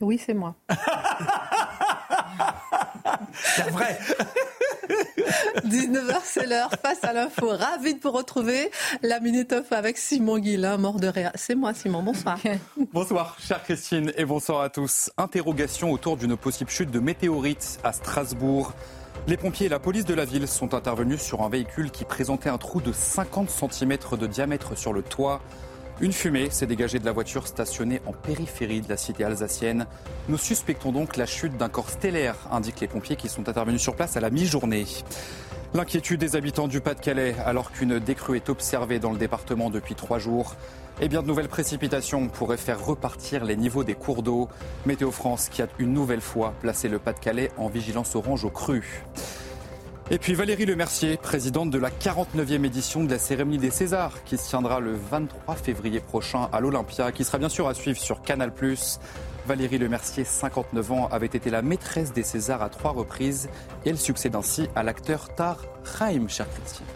Oui, c'est moi. c'est vrai 19h, c'est l'heure. Face à l'info, ravi de vous retrouver. La Minute Off avec Simon Guillain, mort de rire. C'est moi, Simon. Bonsoir. bonsoir, chère Christine, et bonsoir à tous. Interrogation autour d'une possible chute de météorites à Strasbourg. Les pompiers et la police de la ville sont intervenus sur un véhicule qui présentait un trou de 50 cm de diamètre sur le toit. Une fumée s'est dégagée de la voiture stationnée en périphérie de la cité alsacienne. Nous suspectons donc la chute d'un corps stellaire, indiquent les pompiers qui sont intervenus sur place à la mi-journée. L'inquiétude des habitants du Pas-de-Calais alors qu'une décrue est observée dans le département depuis trois jours. Et eh bien de nouvelles précipitations pourraient faire repartir les niveaux des cours d'eau. Météo France qui a une nouvelle fois placé le Pas-de-Calais en vigilance orange au cru. Et puis Valérie Lemercier, présidente de la 49e édition de la cérémonie des Césars, qui se tiendra le 23 février prochain à l'Olympia, qui sera bien sûr à suivre sur Canal+. Valérie Lemercier, 59 ans, avait été la maîtresse des Césars à trois reprises et elle succède ainsi à l'acteur Tar Chaim, cher Christian.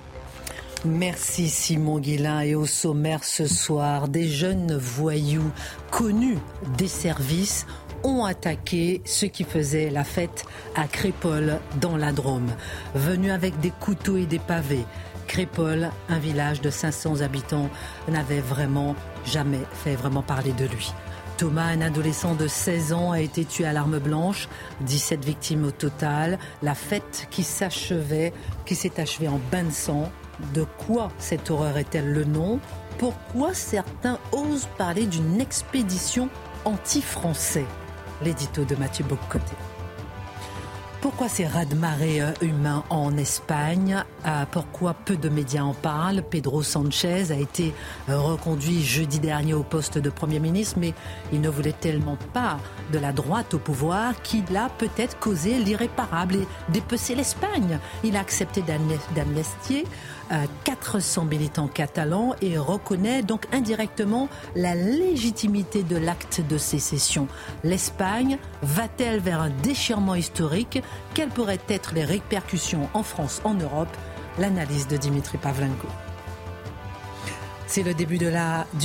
Merci Simon Guillain et au sommaire ce soir, des jeunes voyous connus des services ont attaqué ceux qui faisaient la fête à Crépole dans la Drôme. Venus avec des couteaux et des pavés, Crépole, un village de 500 habitants, n'avait vraiment jamais fait vraiment parler de lui. Thomas, un adolescent de 16 ans, a été tué à l'arme blanche. 17 victimes au total. La fête qui s'achevait, qui s'est achevée en bain de sang. De quoi cette horreur est-elle le nom? Pourquoi certains osent parler d'une expédition anti-français? L'édito de Mathieu Boccoté. Pourquoi ces raz-de-marée euh, humains en Espagne? Euh, Pourquoi peu de médias en parlent? Pedro Sanchez a été euh, reconduit jeudi dernier au poste de Premier ministre, mais il ne voulait tellement pas de la droite au pouvoir qu'il a peut-être causé l'irréparable et dépecer l'Espagne. Il a accepté d'amnestier 400 militants catalans et reconnaît donc indirectement la légitimité de l'acte de sécession. L'Espagne va-t-elle vers un déchirement historique? Quelles pourraient être les répercussions en France, en Europe? L'analyse de Dimitri Pavlenko. C'est le début du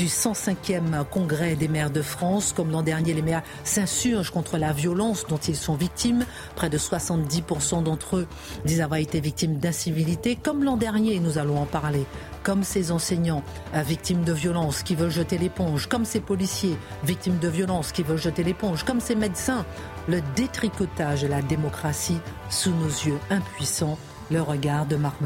105e congrès des maires de France. Comme l'an dernier, les maires s'insurgent contre la violence dont ils sont victimes. Près de 70% d'entre eux disent avoir été victimes d'incivilité. Comme l'an dernier, nous allons en parler. Comme ces enseignants euh, victimes de violences qui veulent jeter l'éponge. Comme ces policiers victimes de violences qui veulent jeter l'éponge. Comme ces médecins. Le détricotage de la démocratie sous nos yeux impuissants. Le regard de Marc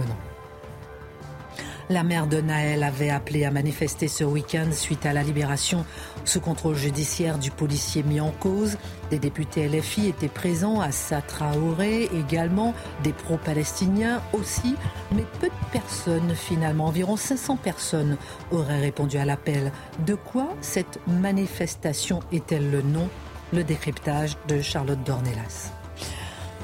la mère de Naël avait appelé à manifester ce week-end suite à la libération sous contrôle judiciaire du policier mis en cause. Des députés LFI étaient présents, à Traoré également, des pro-palestiniens aussi, mais peu de personnes finalement, environ 500 personnes auraient répondu à l'appel. De quoi cette manifestation est-elle le nom? Le décryptage de Charlotte Dornelas.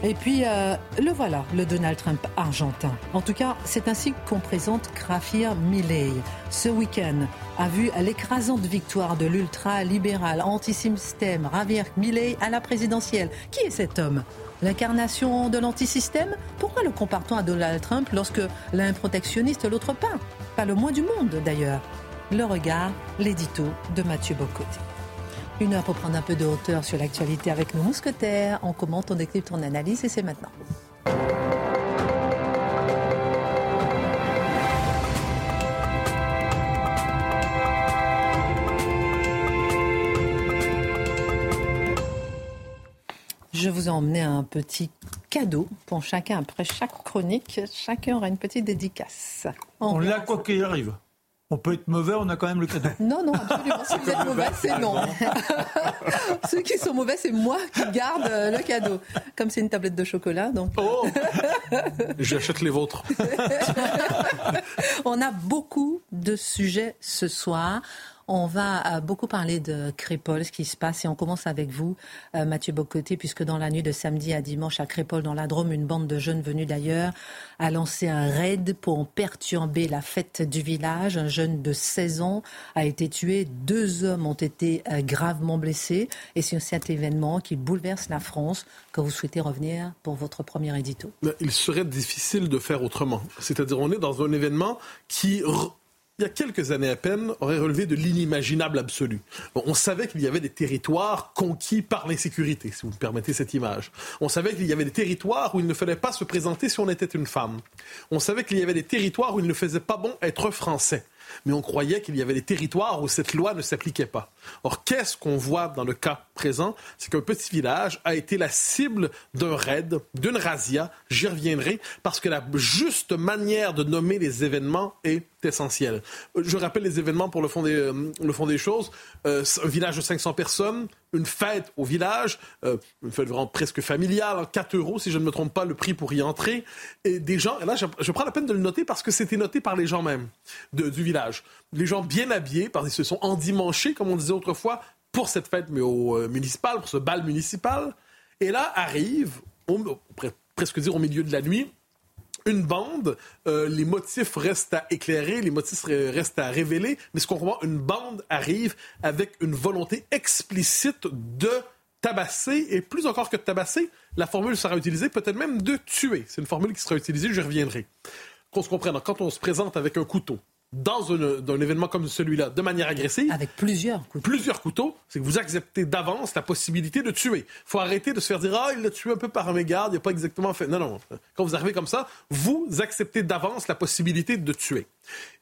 Et puis, euh, le voilà, le Donald Trump argentin. En tout cas, c'est ainsi qu'on présente Krafir Milei. Ce week-end a vu l'écrasante victoire de l'ultra-libéral anti-système Javier Milei à la présidentielle. Qui est cet homme? L'incarnation de l'antisystème? Pourquoi le compare-t-on à Donald Trump lorsque l'un protectionniste l'autre pas? Pas le moins du monde d'ailleurs. Le regard, l'édito de Mathieu Bocoté. Une heure pour prendre un peu de hauteur sur l'actualité avec nos mousquetaires. On commente, on décrypte, on analyse et c'est maintenant. Je vous ai emmené un petit cadeau pour chacun. Après chaque chronique, chacun aura une petite dédicace. On l'a quoi qu'il arrive. On peut être mauvais, on a quand même le cadeau. Non, non, absolument. Si vous êtes mauvais, c'est non. Ceux qui sont mauvais, c'est moi qui garde euh, le cadeau. Comme c'est une tablette de chocolat, donc. Oh J'achète les vôtres. on a beaucoup de sujets ce soir. On va euh, beaucoup parler de Crépol, ce qui se passe, et on commence avec vous, euh, Mathieu Bocoté, puisque dans la nuit de samedi à dimanche à Crépol, dans la Drôme, une bande de jeunes venus d'ailleurs a lancé un raid pour perturber la fête du village. Un jeune de 16 ans a été tué, deux hommes ont été euh, gravement blessés, et c'est cet événement qui bouleverse la France que vous souhaitez revenir pour votre premier édito. Il serait difficile de faire autrement. C'est-à-dire, on est dans un événement qui il y a quelques années à peine, aurait relevé de l'inimaginable absolu. on savait qu'il y avait des territoires conquis par l'insécurité, si vous me permettez cette image. On savait qu'il y avait des territoires où il ne fallait pas se présenter si on était une femme. On savait qu'il y avait des territoires où il ne faisait pas bon être français mais on croyait qu'il y avait des territoires où cette loi ne s'appliquait pas. Or, qu'est-ce qu'on voit dans le cas présent? C'est qu'un petit village a été la cible d'un raid, d'une razzia, j'y reviendrai, parce que la juste manière de nommer les événements est essentielle. Je rappelle les événements pour le fond des, euh, choses. Euh, un village de 500 personnes, une fête au village, euh, une fête vraiment presque familiale, 4 euros si je ne me trompe pas, le prix pour y entrer. Et des gens, et là je, prends la peine de le noter parce que c'était noté par les gens même du village. Les gens bien habillés, parce qu'ils se sont endimanchés, comme on disait autrefois, pour cette fête mais au euh, municipal, pour ce bal municipal. Et là arrive, on pourrait presque dire au milieu de la nuit, une bande, euh, les motifs restent à éclairer, les motifs restent à révéler, mais ce qu'on voit, une bande arrive avec une volonté explicite de tabasser, et plus encore que de tabasser, la formule sera utilisée peut-être même de tuer. C'est une formule qui sera utilisée, je reviendrai. Qu'on se comprenne, quand on se présente avec un couteau, dans un, événement comme celui-là de manière agressive. Avec plusieurs couteaux. Plusieurs couteaux, c'est que vous acceptez d'avance la possibilité de tuer. Il faut arrêter de se faire dire Ah, il l'a tué un peu par un mégarde, il n'a pas exactement fait. Non, non. Quand vous arrivez comme ça, vous acceptez d'avance la possibilité de tuer.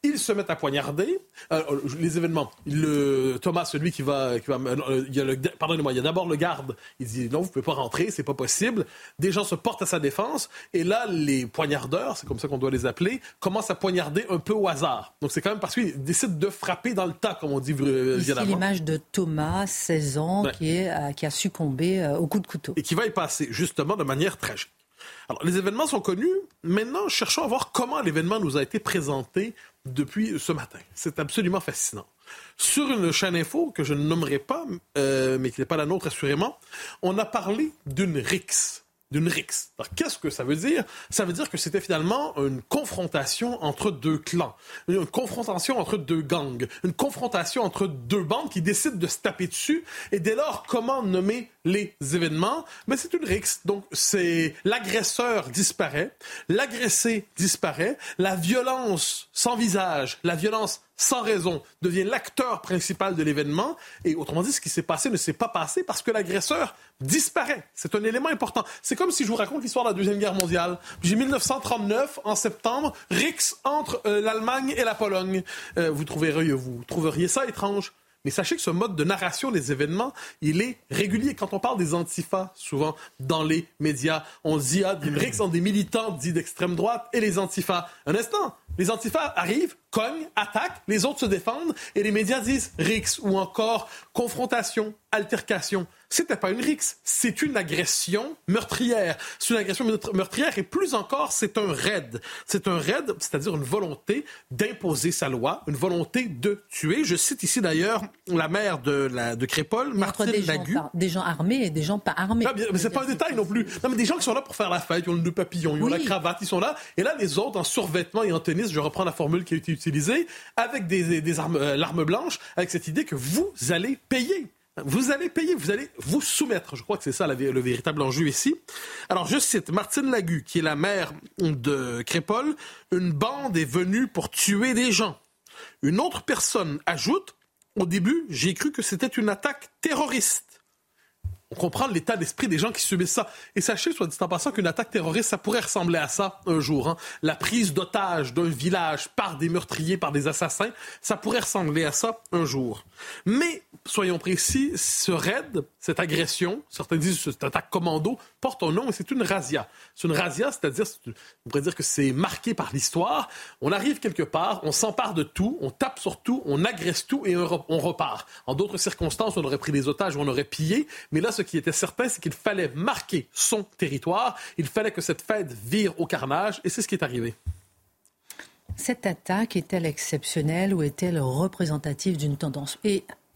Ils se mettent à poignarder. Euh, euh, les événements. Le, Thomas, celui qui va. Qui va euh, il y a pardonnez-moi, il y a d'abord le garde. Il dit non, vous ne pouvez pas rentrer, c'est pas possible. Des gens se portent à sa défense. Et là, les poignardeurs, c'est comme ça qu'on doit les appeler, commencent à poignarder un peu au hasard. Donc c'est quand même parce qu'ils décident de frapper dans le tas, comme on dit Ici, l'image de Thomas, 16 ans, qui, est, qui a succombé au coup de couteau. Et qui va y passer, justement, de manière tragique. Alors, les événements sont connus. Maintenant, cherchons à voir comment l'événement nous a été présenté depuis ce matin. C'est absolument fascinant. Sur une chaîne info que je ne nommerai pas, euh, mais qui n'est pas la nôtre assurément, on a parlé d'une rixe d'une rixe. Qu'est-ce que ça veut dire? Ça veut dire que c'était finalement une confrontation entre deux clans, une confrontation entre deux gangs, une confrontation entre deux bandes qui décident de se taper dessus. Et dès lors, comment nommer les événements Mais c'est une rixe. Donc c'est l'agresseur disparaît, l'agressé disparaît, la violence sans visage, la violence sans raison, devient l'acteur principal de l'événement. Et autrement dit, ce qui s'est passé ne s'est pas passé parce que l'agresseur disparaît. C'est un élément important. C'est comme si je vous raconte l'histoire de la Deuxième Guerre mondiale. J'ai 1939, en septembre, Rix entre euh, l'Allemagne et la Pologne. Euh, vous, trouveriez, vous trouveriez ça étrange. Mais sachez que ce mode de narration des événements, il est régulier. Quand on parle des antifas, souvent dans les médias, on dit, ah, Rix ont des militants dits d'extrême droite et les antifas. Un instant, les antifas arrivent, cognent, attaquent, les autres se défendent et les médias disent Rix ou encore confrontation, altercation. C'était pas une rixe, c'est une agression meurtrière. C'est une agression meurtrière et plus encore, c'est un raid. C'est un raid, c'est-à-dire une volonté d'imposer sa loi, une volonté de tuer. Je cite ici d'ailleurs la mère de, la, de Crépol, Martine des Lagu. Gens, des gens armés et des gens pas armés. Non, mais c'est pas un détail non plus. Non, mais des gens qui sont là pour faire la fête, ils ont le nœud papillon, ils ont la cravate, ils sont là. Et là, les autres, en survêtement et en tennis, je reprends la formule qui a été utilisée, avec des, armes, euh, l'arme blanche, avec cette idée que vous allez payer. Vous allez payer, vous allez vous soumettre. Je crois que c'est ça le véritable enjeu ici. Alors, je cite Martine Lagu, qui est la mère de Crépol. Une bande est venue pour tuer des gens. Une autre personne ajoute Au début, j'ai cru que c'était une attaque terroriste. On comprend l'état d'esprit des gens qui subissent ça. Et sachez, soit dit en passant, qu'une attaque terroriste, ça pourrait ressembler à ça un jour. Hein. La prise d'otage d'un village par des meurtriers, par des assassins, ça pourrait ressembler à ça un jour. Mais, soyons précis, ce raid, cette agression, certains disent cette attaque commando, porte nom c'est une razzia. C'est une razzia, c'est-à-dire, on pourrait dire que c'est marqué par l'histoire. On arrive quelque part, on s'empare de tout, on tape sur tout, on agresse tout et on repart. En d'autres circonstances, on aurait pris des otages ou on aurait pillé, mais là, ce qui était certain, c'est qu'il fallait marquer son territoire, il fallait que cette fête vire au carnage, et c'est ce qui est arrivé. Cette attaque est-elle exceptionnelle ou est-elle représentative d'une tendance?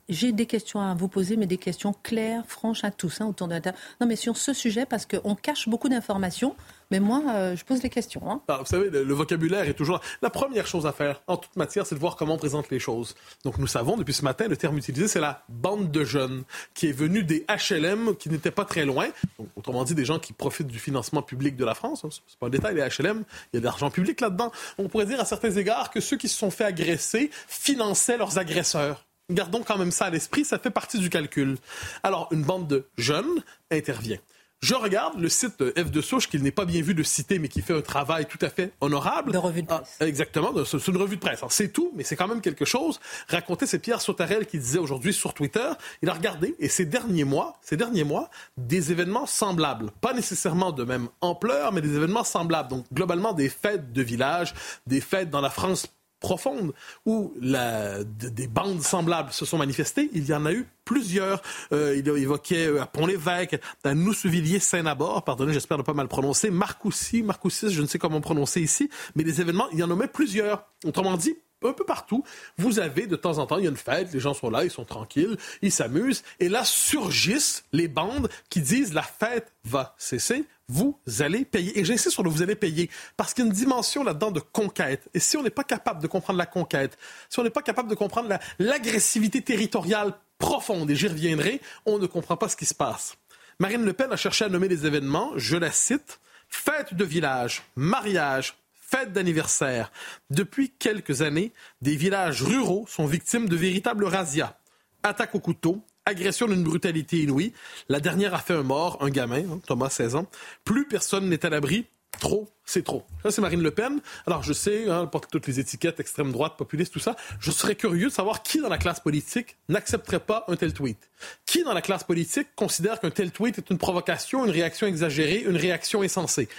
J'ai des questions à vous poser, mais des questions claires, franches à tous, hein, autour de la table. Non, mais sur ce sujet, parce qu'on cache beaucoup d'informations. Mais moi, euh, je pose les questions. Hein. Ah, vous savez, le, vocabulaire est toujours... La première chose à faire, en toute matière, c'est de voir comment on présente les choses. Donc nous savons, depuis ce matin, le terme utilisé, c'est la bande de jeunes, qui est venue des HLM, qui n'étaient pas très loin. autrement dit, des gens qui profitent du financement public de la France. Hein. C'est pas un détail, les HLM, il y a de l'argent public là-dedans. On pourrait dire à certains égards que ceux qui se sont fait agresser finançaient leurs agresseurs. Gardons quand même ça à l'esprit, ça fait partie du calcul. Alors, une bande de jeunes intervient. Je regarde le site F de Souche, qu'il n'est pas bien vu de citer, mais qui fait un travail tout à fait honorable. De revue de ah, presse. exactement, c'est une revue de presse. C'est tout, mais c'est quand même quelque chose. Raconter, c'est Pierre Sautarel qui disait aujourd'hui sur Twitter, il a regardé, et ces derniers mois, ces derniers mois, des événements semblables. Pas nécessairement de même ampleur, mais des événements semblables. Donc, globalement, des fêtes de village, des fêtes dans la France profonde où la, des bandes semblables se sont manifestées, il y en a eu plusieurs. Euh, il évoquait euh, à Pont-l'Évêque, à Noussevilliers, Saint-Nabord, pardonnez, j'espère ne pas mal prononcer, Marcoussis, Marcoussis, je ne sais comment prononcer ici, mais des événements, il y en même plusieurs. Autrement dit, un peu partout, vous avez de temps en temps, il y a une fête, les gens sont là, ils sont tranquilles, ils s'amusent, et là surgissent les bandes qui disent la fête va cesser, vous allez payer. Et j'insiste sur le vous allez payer, parce qu'il y a une dimension là-dedans de conquête. Et si on n'est pas capable de comprendre la conquête, si on n'est pas capable de comprendre l'agressivité territoriale profonde, et j'y reviendrai, on ne comprend pas ce qui se passe. Marine Le Pen a cherché à nommer les événements, je la cite, fête de village, mariage, fête d'anniversaire. Depuis quelques années, des villages ruraux sont victimes de véritables razzias. Attaques au couteau, agression d'une brutalité inouïe. La dernière a fait un mort, un gamin, hein, Thomas, 16 ans. Plus personne n'est à l'abri. Trop, c'est trop. Ça, c'est Marine Le Pen. Alors, je sais, hein, elle porte toutes les étiquettes, extrême droite, populiste, tout ça. Je serais curieux de savoir qui dans la classe politique n'accepterait pas un tel tweet. Qui dans la classe politique considère qu'un tel tweet est une provocation, une réaction exagérée, une réaction insensée?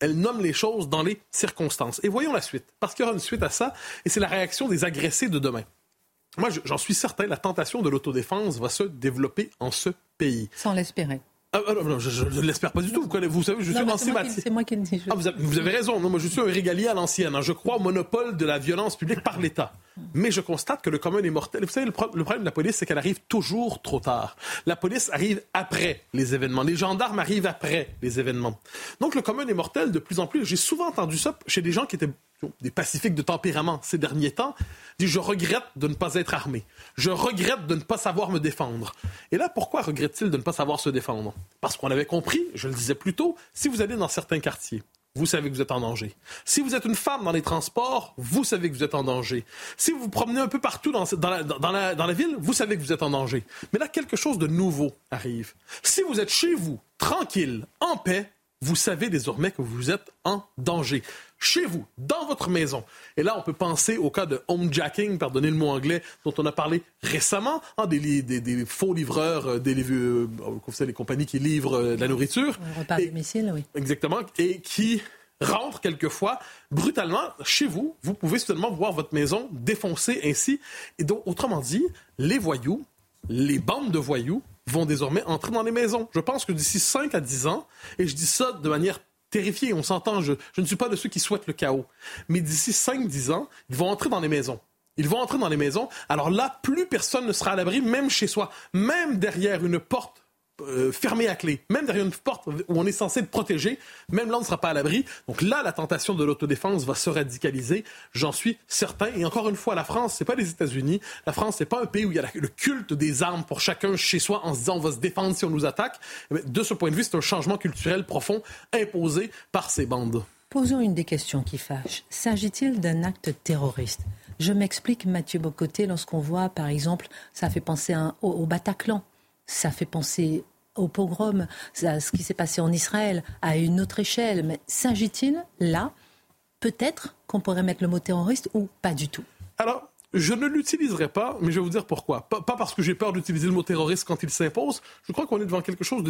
Elle nomme les choses dans les circonstances. Et voyons la suite, parce qu'il y aura une suite à ça, et c'est la réaction des agressés de demain. Moi, j'en suis certain, la tentation de l'autodéfense va se développer en ce pays. Sans l'espérer. Ah, ah non, je, ne l'espère pas du tout. Vous, vous savez, je suis un C'est moi qui le dis. Ah, vous, avez, raison. Non, moi, je suis un régalier à l'ancienne. Hein. Je crois au monopole de la violence publique par l'État. Mais je constate que le commun est mortel. Vous savez, le, problème de la police, c'est qu'elle arrive toujours trop tard. La police arrive après les événements. Les gendarmes arrivent après les événements. Donc, le commun est mortel de plus en plus. J'ai souvent entendu ça chez des gens qui étaient des pacifiques de tempérament ces derniers temps, dit je regrette de ne pas être armé. Je regrette de ne pas savoir me défendre. Et là, pourquoi regrette-t-il de ne pas savoir se défendre? Parce qu'on avait compris, je le disais plus tôt, si vous allez dans certains quartiers, vous savez que vous êtes en danger. Si vous êtes une femme dans les transports, vous savez que vous êtes en danger. Si vous vous promenez un peu partout dans, la, ville, vous savez que vous êtes en danger. Mais là, quelque chose de nouveau arrive. Si vous êtes chez vous, tranquille, en paix, vous savez désormais que vous êtes en danger chez vous, dans votre maison. Et là, on peut penser au cas de homejacking, pardonnez le mot anglais, dont on a parlé récemment, hein, des, des, faux livreurs, euh, des, euh, les compagnies qui livrent euh, de la nourriture. Un repas à domicile, oui. Exactement, et qui rentrent quelquefois brutalement chez vous. Vous pouvez seulement voir votre maison défoncée ainsi. Et donc, autrement dit, les voyous, les bandes de voyous vont désormais entrer dans les maisons. Je pense que d'ici 5 à 10 ans, et je dis ça de manière terrifié. On s'entend, je, ne suis pas de ceux qui souhaitent le chaos. Mais d'ici 5-10 ans, ils vont entrer dans les maisons. Ils vont entrer dans les maisons. Alors là, plus personne ne sera à l'abri, même chez soi, même derrière une porte euh, fermé à clé, même derrière une porte où on est censé protéger, même là on ne sera pas à l'abri. Donc là, la tentation de l'autodéfense va se radicaliser, j'en suis certain. Et encore une fois, la France, c'est pas les États-Unis. La France, c'est pas un pays où il y a le culte des armes pour chacun chez soi en se disant on va se défendre si on nous attaque. De ce point de vue, c'est un changement culturel profond imposé par ces bandes. Posons une des questions qui fâchent. S'agit-il d'un acte terroriste? Je m'explique, Mathieu Bocoté, lorsqu'on voit, par exemple, ça fait penser au Bataclan ça fait penser au pogrom, ce qui s'est passé en Israël à une autre échelle. Mais s'agit-il là, peut-être qu'on pourrait mettre le mot terroriste ou pas du tout Alors, je ne l'utiliserai pas, mais je vais vous dire pourquoi. Pas, parce que j'ai peur d'utiliser le mot terroriste quand il s'impose. Je crois qu'on est devant quelque chose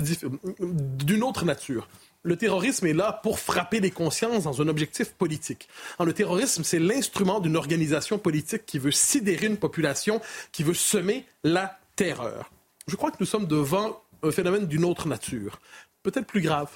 d'une autre nature. Le terrorisme est là pour frapper les consciences dans un objectif politique. le terrorisme, c'est l'instrument d'une organisation politique qui veut sidérer une population, qui veut semer la terreur. Je crois que nous sommes devant un phénomène d'une autre nature, peut-être plus grave,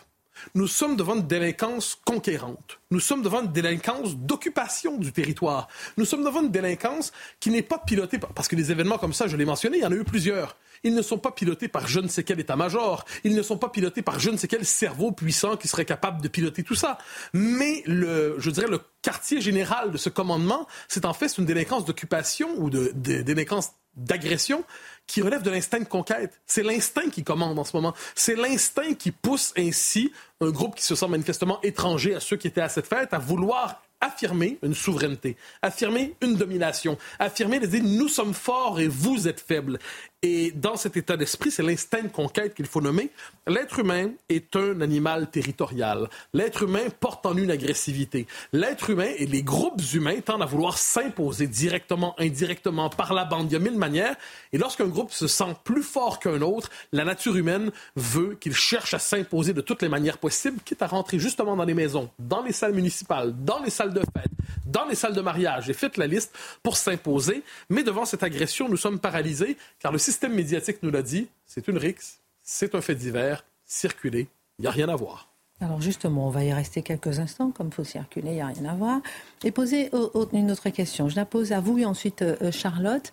nous sommes devant une délinquance conquérante. Nous sommes devant une délinquance d'occupation du territoire. Nous sommes devant une délinquance qui n'est pas pilotée par... Parce que les événements comme ça, je l'ai mentionné, il y en a eu plusieurs. Ils ne sont pas pilotés par je ne sais quel état-major. Ils ne sont pas pilotés par je ne sais quel cerveau puissant qui serait capable de piloter tout ça. Mais je dirais, le quartier général de ce commandement, c'est en fait une délinquance d'occupation ou de délinquance d'agression qui relève de l'instinct de conquête. C'est l'instinct qui commande en ce moment. C'est l'instinct qui pousse ainsi un groupe qui se sent manifestement étranger à ceux qui étaient à cette fête à vouloir affirmer une souveraineté, affirmer une domination, affirmer de dire nous sommes forts et vous êtes faibles. Et dans cet état d'esprit, c'est l'instinct de conquête qu'il faut nommer. L'être humain est un animal territorial. L'être humain porte en lui une agressivité. L'être humain et les groupes humains tendent à vouloir s'imposer directement, indirectement, par la bande. Il y a mille manières. Et lorsqu'un groupe se sent plus fort qu'un autre, la nature humaine veut qu'il cherche à s'imposer de toutes les manières possibles, quitte à rentrer justement dans les maisons, dans les salles municipales, dans les salles de fête, dans les salles de mariage. Et faites la liste pour s'imposer. Mais devant cette agression, nous sommes paralysés, car le système médiatique nous l'a dit, c'est une rixe, c'est un fait divers, circuler, il n'y a rien à voir. Alors justement, on va y rester quelques instants, comme il faut circuler, il n'y a rien à voir. Et poser une autre question. Je la pose à vous et ensuite euh, Charlotte.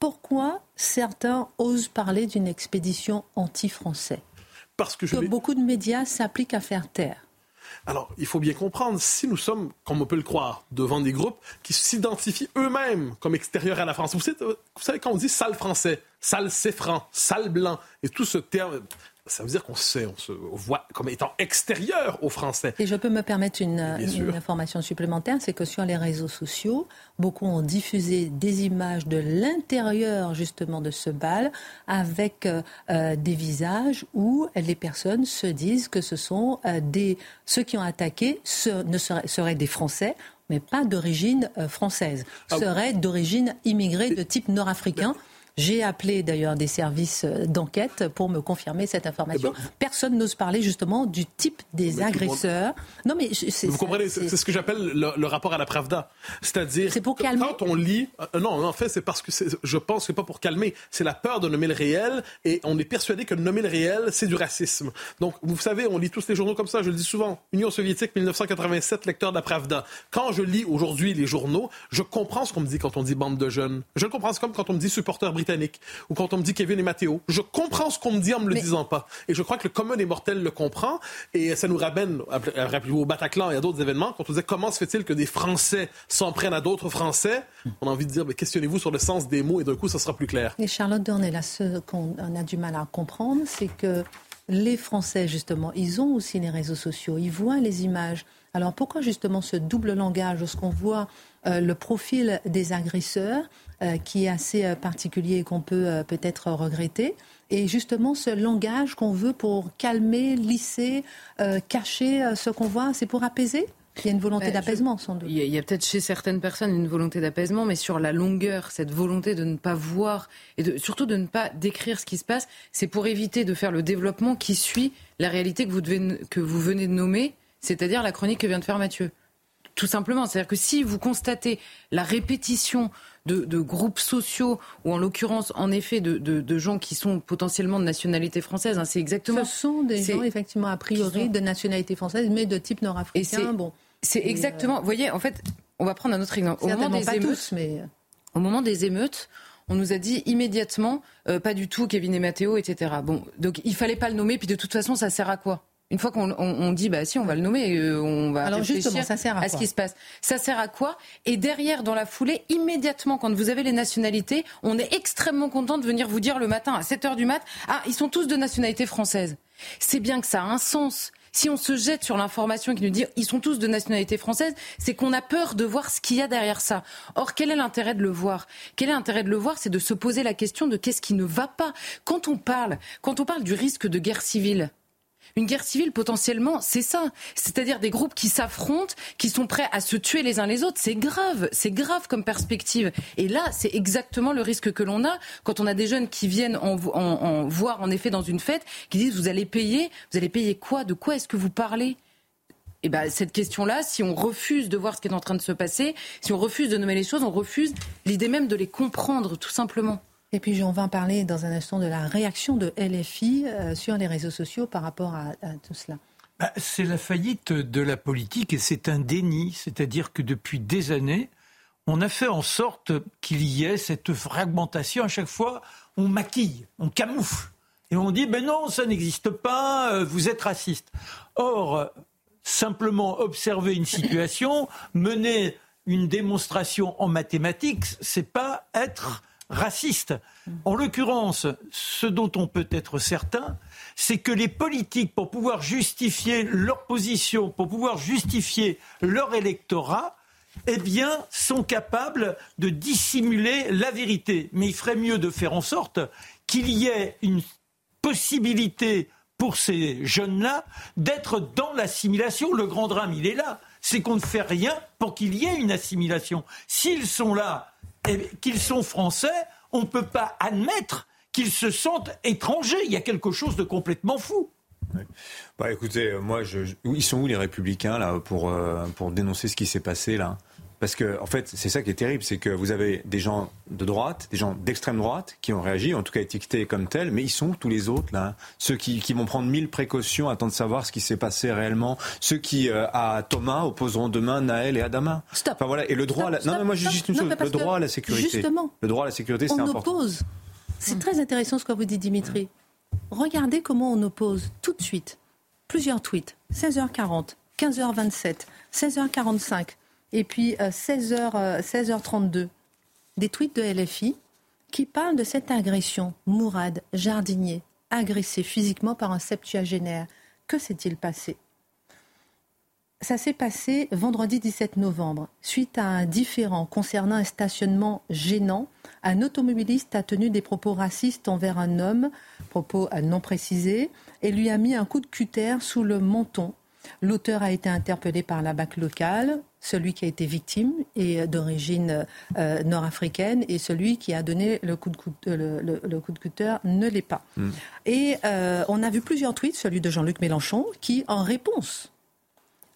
Pourquoi certains osent parler d'une expédition anti-français? Parce que, je que beaucoup de médias s'appliquent à faire taire. Alors, il faut bien comprendre, si nous sommes, comme on peut le croire, devant des groupes qui s'identifient eux-mêmes comme extérieurs à la France, vous savez, quand on dit sale français, sale c'est franc, sale blanc, et tout ce terme, ça veut dire qu'on se, on se voit comme étant extérieur aux Français. Et je peux me permettre une, information supplémentaire, c'est que sur les réseaux sociaux, beaucoup ont diffusé des images de l'intérieur justement de ce bal avec euh, euh, des visages où les personnes se disent que ce sont euh, des ceux qui ont attaqué ce, ne seraient, seraient des Français mais pas d'origine française, ah seraient d'origine immigrée de type nord-africain. J'ai appelé d'ailleurs des services euh, d'enquête pour me confirmer cette information. Eh ben, Personne n'ose parler justement du type des agresseurs. Non, mais c'est, vous comprenez, c'est ce que j'appelle le, rapport à la Pravda. C'est-à-dire, c'est pour calmer. quand on lit, euh, non, en fait, c'est parce que je pense que pas pour calmer, c'est la peur de nommer le réel, et on est persuadé que nommer le réel, c'est du racisme. Donc, vous savez, on lit tous les journaux comme ça. Je le dis souvent. Union soviétique, 1987, lecteur de la Pravda. Quand je lis aujourd'hui les journaux, je comprends ce qu'on me dit quand on dit bande de jeunes. Je comprends. C'est comme quand on me dit supporter britannique ou quand on me dit Kevin et Mathéo. Je comprends ce qu'on me dit en me le disant pas. Et je crois que le commun des mortels le comprend. Et ça nous ramène, rappelez-vous, au Bataclan et à d'autres événements, quand on disait comment se fait-il que des Français s'en prennent à d'autres Français, on a envie de dire, mais questionnez-vous sur le sens des mots et d'un coup, ça sera plus clair. Et Charlotte Dornel, ce qu'on a du mal à comprendre, c'est que les Français, justement, ils ont aussi les réseaux sociaux, ils voient les images. Alors pourquoi justement ce double langage lorsqu'on voit euh, le profil des agresseurs euh, qui est assez euh, particulier et qu'on peut peut-être regretter. Et justement, ce langage qu'on veut pour calmer, lisser, cacher ce qu'on voit, c'est pour apaiser? Il y a une volonté d'apaisement, sans doute. Il y a, peut-être chez certaines personnes une volonté d'apaisement, mais sur la longueur, cette volonté de ne pas voir et surtout de ne pas décrire ce qui se passe, c'est pour éviter de faire le développement qui suit la réalité que vous, devez, que vous venez de nommer, c'est-à-dire la chronique que vient de faire Mathieu. Tout simplement. C'est-à-dire que si vous constatez la répétition de, groupes sociaux, ou en l'occurrence, en effet, de, gens qui sont potentiellement de nationalité française. Hein, c'est exactement. Ce sont des gens, effectivement, a priori, de nationalité française, mais de type nord-africain. Bon. C'est exactement. Vous voyez, en fait, on va prendre un autre exemple. Au moment des pas émeutes, tous, mais... Au moment des émeutes, on nous a dit immédiatement, euh, pas du tout, Kevin et Matteo, etc. Bon, donc il fallait pas le nommer, puis de toute façon, ça sert à quoi? Une fois qu'on dit, bah si, on va le nommer, euh, on va Alors réfléchir ça sert à, ce qui se passe. Ça sert à quoi? Et derrière, dans la foulée, immédiatement, quand vous avez les nationalités, on est extrêmement content de venir vous dire le matin à 7 h du mat, ah, ils sont tous de nationalité française. C'est bien que ça a un sens Si on se jette sur l'information qui nous dit ils sont tous de nationalité française, c'est qu'on a peur de voir ce qu'il y a derrière ça. Or, quel est l'intérêt de le voir? Quel est l'intérêt de le voir C'est de se poser la question de qu'est-ce qui ne va pas. Quand on parle, quand on parle du risque de guerre civile, une guerre civile, potentiellement, c'est ça. C'est-à-dire des groupes qui s'affrontent, qui sont prêts à se tuer les uns les autres. C'est grave, c'est grave comme perspective. Et là, c'est exactement le risque que l'on a quand on a des jeunes qui viennent en, voir, en effet, dans une fête, qui disent, vous allez payer, vous allez payer quoi? De quoi est-ce que vous parlez? Eh ben, cette question-là, si on refuse de voir ce qui est en train de se passer, si on refuse de nommer les choses, on refuse l'idée même de les comprendre, tout simplement. Et puis on va parler dans un instant de la réaction de LFI euh, sur les réseaux sociaux par rapport à, tout cela. Bah, c'est la faillite de la politique et c'est un déni, c'est-à-dire que depuis des années, on a fait en sorte qu'il y ait cette fragmentation. À chaque fois, on maquille, on camoufle. Et on dit, ben non, ça n'existe pas, euh, vous êtes raciste. Or, simplement observer une situation, mener une démonstration en mathématiques, c'est pas être raciste. En l'occurrence, ce dont on peut être certain, c'est que les politiques, pour pouvoir justifier leur position, pour pouvoir justifier leur électorat, eh bien, sont capables de dissimuler la vérité. Mais il ferait mieux de faire en sorte qu'il y ait une possibilité pour ces jeunes-là d'être dans l'assimilation. Le grand drame, il est là. C'est qu'on ne fait rien pour qu'il y ait une assimilation. S'ils sont là qu'ils sont français, on ne peut pas admettre qu'ils se sentent étrangers. Il y a quelque chose de complètement fou. Bah écoutez, euh, moi, ils sont où les républicains là pour euh, pour dénoncer ce qui s'est passé là? Parce que, en fait, c'est ça qui est terrible, c'est que vous avez des gens de droite, des gens d'extrême droite qui ont réagi, en tout cas étiquetés comme tels, mais ils sont tous les autres, là. Ceux qui, qui vont prendre mille précautions, attendre de savoir ce qui s'est passé réellement. Ceux qui, euh, à Thomas, opposeront demain Naël et Adama. Stop. Enfin, voilà. Et le droit, à la... non, mais moi, juste une chose. Le droit à la sécurité. Justement. Le droit à la sécurité, c'est important. On oppose. C'est très intéressant ce que vous dites, Dimitri. Regardez comment on oppose tout de suite plusieurs tweets. 16h40, 15h27, 16h45, et puis 16h, euh, 16h32, euh, des tweets de LFI qui parlent de cette agression. Mourad, jardinier, agressé physiquement par un septuagénaire. Que s'est-il passé? Ça s'est passé vendredi 17 novembre. Suite à un différend concernant un stationnement gênant, un automobiliste a tenu des propos racistes envers un homme, propos non précisés, et lui a mis un coup de cutter sous le menton. L'auteur a été interpellé par la BAC locale celui qui a été victime est d'origine euh, nord-africaine et celui qui a donné le coup de, euh, le, coup de cutter ne l'est pas. Mm. Et euh, on a vu plusieurs tweets, celui de Jean-Luc Mélenchon, qui, en réponse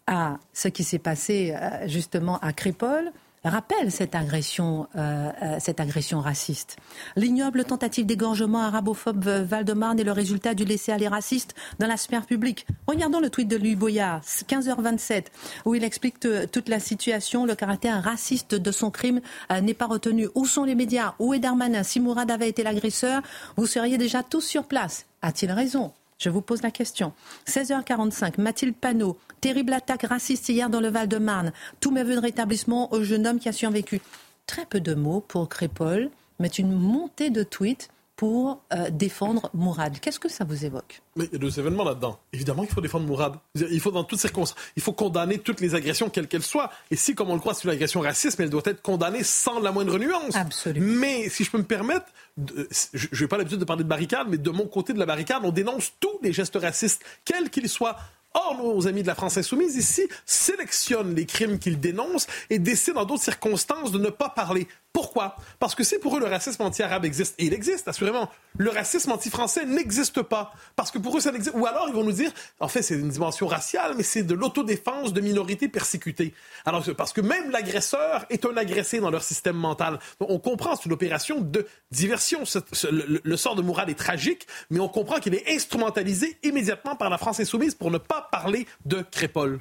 à ce qui s'est passé justement à Crépole, rappelle cette agression, euh, euh, cette agression raciste. L'ignoble tentative d'égorgement arabophobe Val-de-Marne est le résultat du laisser-aller raciste dans la sphère publique. Regardons le tweet de Louis Boyard, 15h27, où il explique toute la situation, le caractère raciste de son crime euh, n'est pas retenu. Où sont les médias? Où est Darmanin? Si Mourad avait été l'agresseur, vous seriez déjà tous sur place. A-t-il raison? Je vous pose la question. 16h45, Mathilde Panot, terrible attaque raciste hier dans le Val-de-Marne. Tous mes voeux de rétablissement au jeune homme qui a survécu. Très peu de mots pour Crépol, mais une montée de tweets pour euh, défendre Mourad. Qu'est-ce que ça vous évoque? Mais il y a deux événements là-dedans. Évidemment qu'il faut défendre Mourad. Il faut dans toutes circonstances, il faut condamner toutes les agressions, quelles qu'elles soient. Et si, comme on le croit, c'est une agression raciste, elle doit être condamnée sans la moindre nuance. Absolument. Mais si je peux me permettre, je n'ai pas l'habitude de parler de barricade, mais de mon côté de la barricade, on dénonce tous les gestes racistes, quels qu'ils soient. Or, nos amis de la France insoumise ici sélectionnent les crimes qu'ils dénoncent et décident, dans d'autres circonstances, de ne pas parler. Pourquoi? Parce que si pour eux le racisme anti-arabe existe, et il existe assurément, le racisme anti-français n'existe pas. Parce que pour eux ça n'existe. Ou alors ils vont nous dire, en fait c'est une dimension raciale, mais c'est de l'autodéfense de minorités persécutées. Alors parce que même l'agresseur est un agressé dans leur système mental. On comprend, c'est une opération de diversion. Le, sort de Mourad est tragique, mais on comprend qu'il est instrumentalisé immédiatement par la France insoumise pour ne pas parler de Crépole.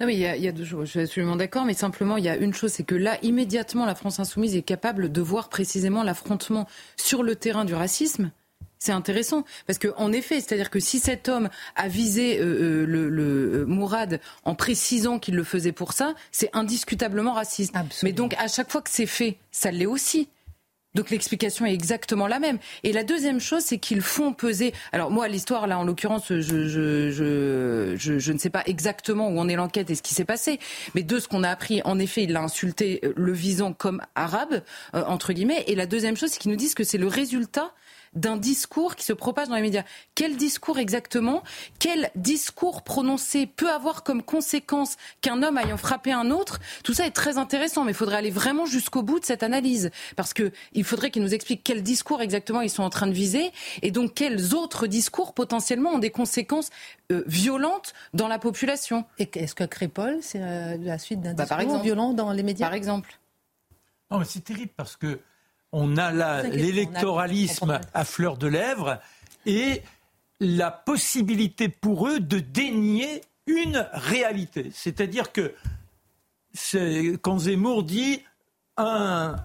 Non, mais il y, a, il y a deux choses. Je suis absolument d'accord, mais simplement, il y a une chose, c'est que là, immédiatement, la France insoumise est capable de voir précisément l'affrontement sur le terrain du racisme. C'est intéressant parce que en effet, c'est-à-dire que si cet homme a visé euh, euh, le, le euh, Mourad en précisant qu'il le faisait pour ça, c'est indiscutablement raciste. Mais donc à chaque fois que c'est fait, ça l'est aussi. Donc l'explication est exactement la même. Et la deuxième chose, c'est qu'ils font peser. Alors moi, l'histoire là, en l'occurrence, je, je, je, je, ne sais pas exactement où en est l'enquête et ce qui s'est passé, mais de ce qu'on a appris, en effet, il a insulté euh, le visant comme arabe euh, entre guillemets. Et la deuxième chose, c'est qu'ils nous disent que c'est le résultat d'un discours qui se propage dans les médias. Quel discours exactement? Quel discours prononcé peut avoir comme conséquence qu'un homme ayant frappé un autre? Tout ça est très intéressant, mais il faudrait aller vraiment jusqu'au bout de cette analyse. Parce qu'il faudrait qu'ils nous expliquent quel discours exactement ils sont en train de viser et donc quels autres discours potentiellement ont des conséquences euh, violentes dans la population. est-ce que Crépol, c'est euh, la suite d'un bah, discours violent dans les médias? Par exemple. Non, mais c'est terrible parce que on a là l'électoralisme à fleur de lèvres et la possibilité pour eux de dénier une réalité. C'est-à-dire que quand Zemmour dit un,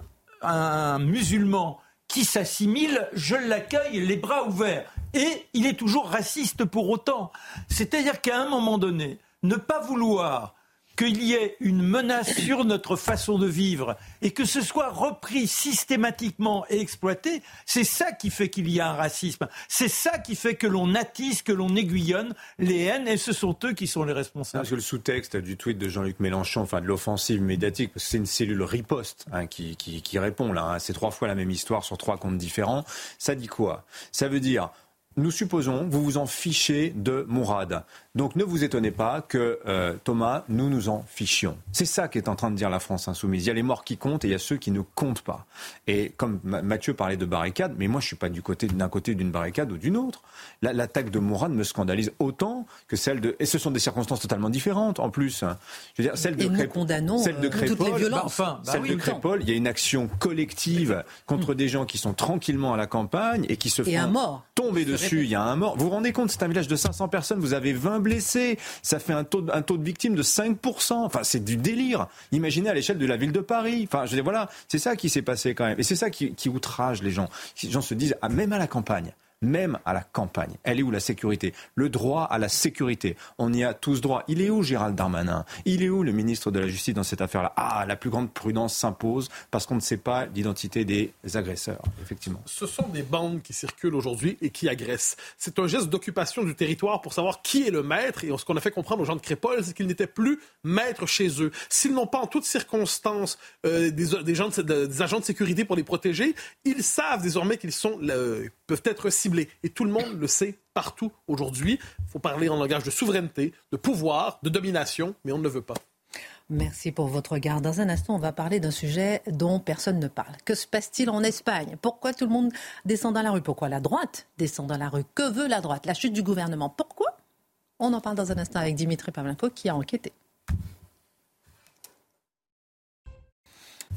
un musulman qui s'assimile, je l'accueille les bras ouverts. Et il est toujours raciste pour autant. C'est-à-dire qu'à un moment donné, ne pas vouloir qu'il y ait une menace sur notre façon de vivre et que ce soit repris systématiquement et exploité, c'est ça qui fait qu'il y a un racisme. C'est ça qui fait que l'on attise, que l'on aiguillonne les haines et ce sont eux qui sont les responsables. Parce que le sous-texte du tweet de Jean-Luc Mélenchon, enfin de l'offensive médiatique, c'est une cellule riposte hein, qui, qui, répond là. Hein. c'est trois fois la même histoire sur trois comptes différents. Ça dit quoi? Ça veut dire nous supposons, vous vous en fichez de Mourad. Donc ne vous étonnez pas que euh, Thomas, nous nous en fichions. C'est ça qu'est en train de dire la France insoumise. Il y a les morts qui comptent et il y a ceux qui ne comptent pas. Et comme Mathieu parlait de barricade, mais moi je suis pas du côté d'un côté d'une barricade ou d'une autre. L'attaque de Mourad me scandalise autant que celle de et ce sont des circonstances totalement différentes en plus. Je veux dire celle de Crépol, condamnons celle de Crépol, toutes les violences. enfin, bah celle de Crépol, il y a une action collective contre des gens qui sont tranquillement à la campagne et qui se font tomber dessus. Il y a un mort. Vous vous rendez compte, c'est un village de 500 personnes, vous avez 20 blessés, ça fait un taux, un taux de victimes de 5%. Enfin, c'est du délire. Imaginez à l'échelle de la ville de Paris. Enfin, je dis, voilà, c'est ça qui s'est passé quand même. Et c'est ça qui, qui outrage les gens. Les gens se disent, ah, même à la campagne, même à la campagne. Elle est où la sécurité? Le droit à la sécurité. On y a tous droit. Il est où Gérald Darmanin? Il est où le ministre de la Justice dans cette affaire-là? Ah, la plus grande prudence s'impose parce qu'on ne sait pas l'identité des agresseurs, effectivement. Ce sont des bandes qui circulent aujourd'hui et qui agressent. C'est un geste d'occupation du territoire pour savoir qui est le maître. Et ce qu'on a fait comprendre aux gens de Crépol, c'est qu'ils n'étaient plus maîtres chez eux. S'ils n'ont pas en toutes circonstances euh, des agents de sécurité pour les protéger, ils savent désormais qu'ils sont peuvent être Et tout le monde le sait partout aujourd'hui. Il faut parler en langage de souveraineté, de pouvoir, de domination, mais on ne le veut pas. Merci pour votre regard. Dans un instant, on va parler d'un sujet dont personne ne parle. Que se passe-t-il en Espagne? Pourquoi tout le monde descend dans la rue? Pourquoi la droite descend dans la rue? Que veut la droite? La chute du gouvernement Pourquoi? On en parle dans un instant avec Dimitri Pavlenko qui a enquêté.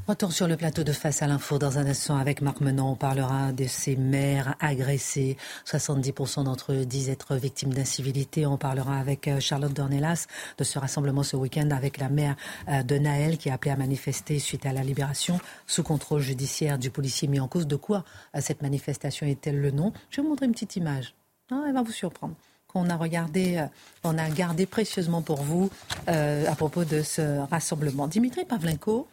Retour sur le plateau de Face à l'info dans un instant avec Marc Menant. On parlera de ces mères agressées. 70% d'entre eux disent être victimes d'incivilité. On parlera avec euh, Charlotte Dornelas de ce rassemblement ce week-end avec la mère euh, de Naël qui a appelé à manifester suite à la libération sous contrôle judiciaire du policier mis en cause. De quoi euh, cette manifestation est-elle le nom? Je vais vous montrer une petite image. Elle va vous surprendre qu'on a regardé, on a gardé précieusement pour vous à propos de ce rassemblement. Dimitri Pavlenko,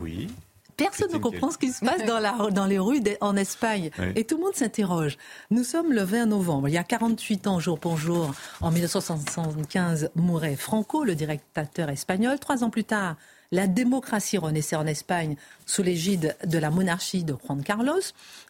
oui. Personne ne comprend ce qui se passe dans, la, dans les rues en Espagne. Et tout le monde s'interroge. Nous sommes le 20 novembre. Il y a 48 ans, jour pour jour, en 1975, mourait Franco, le dictateur espagnol. Trois ans plus tard, la démocratie renaissait en Espagne sous l'égide de la monarchie de Juan Carlos.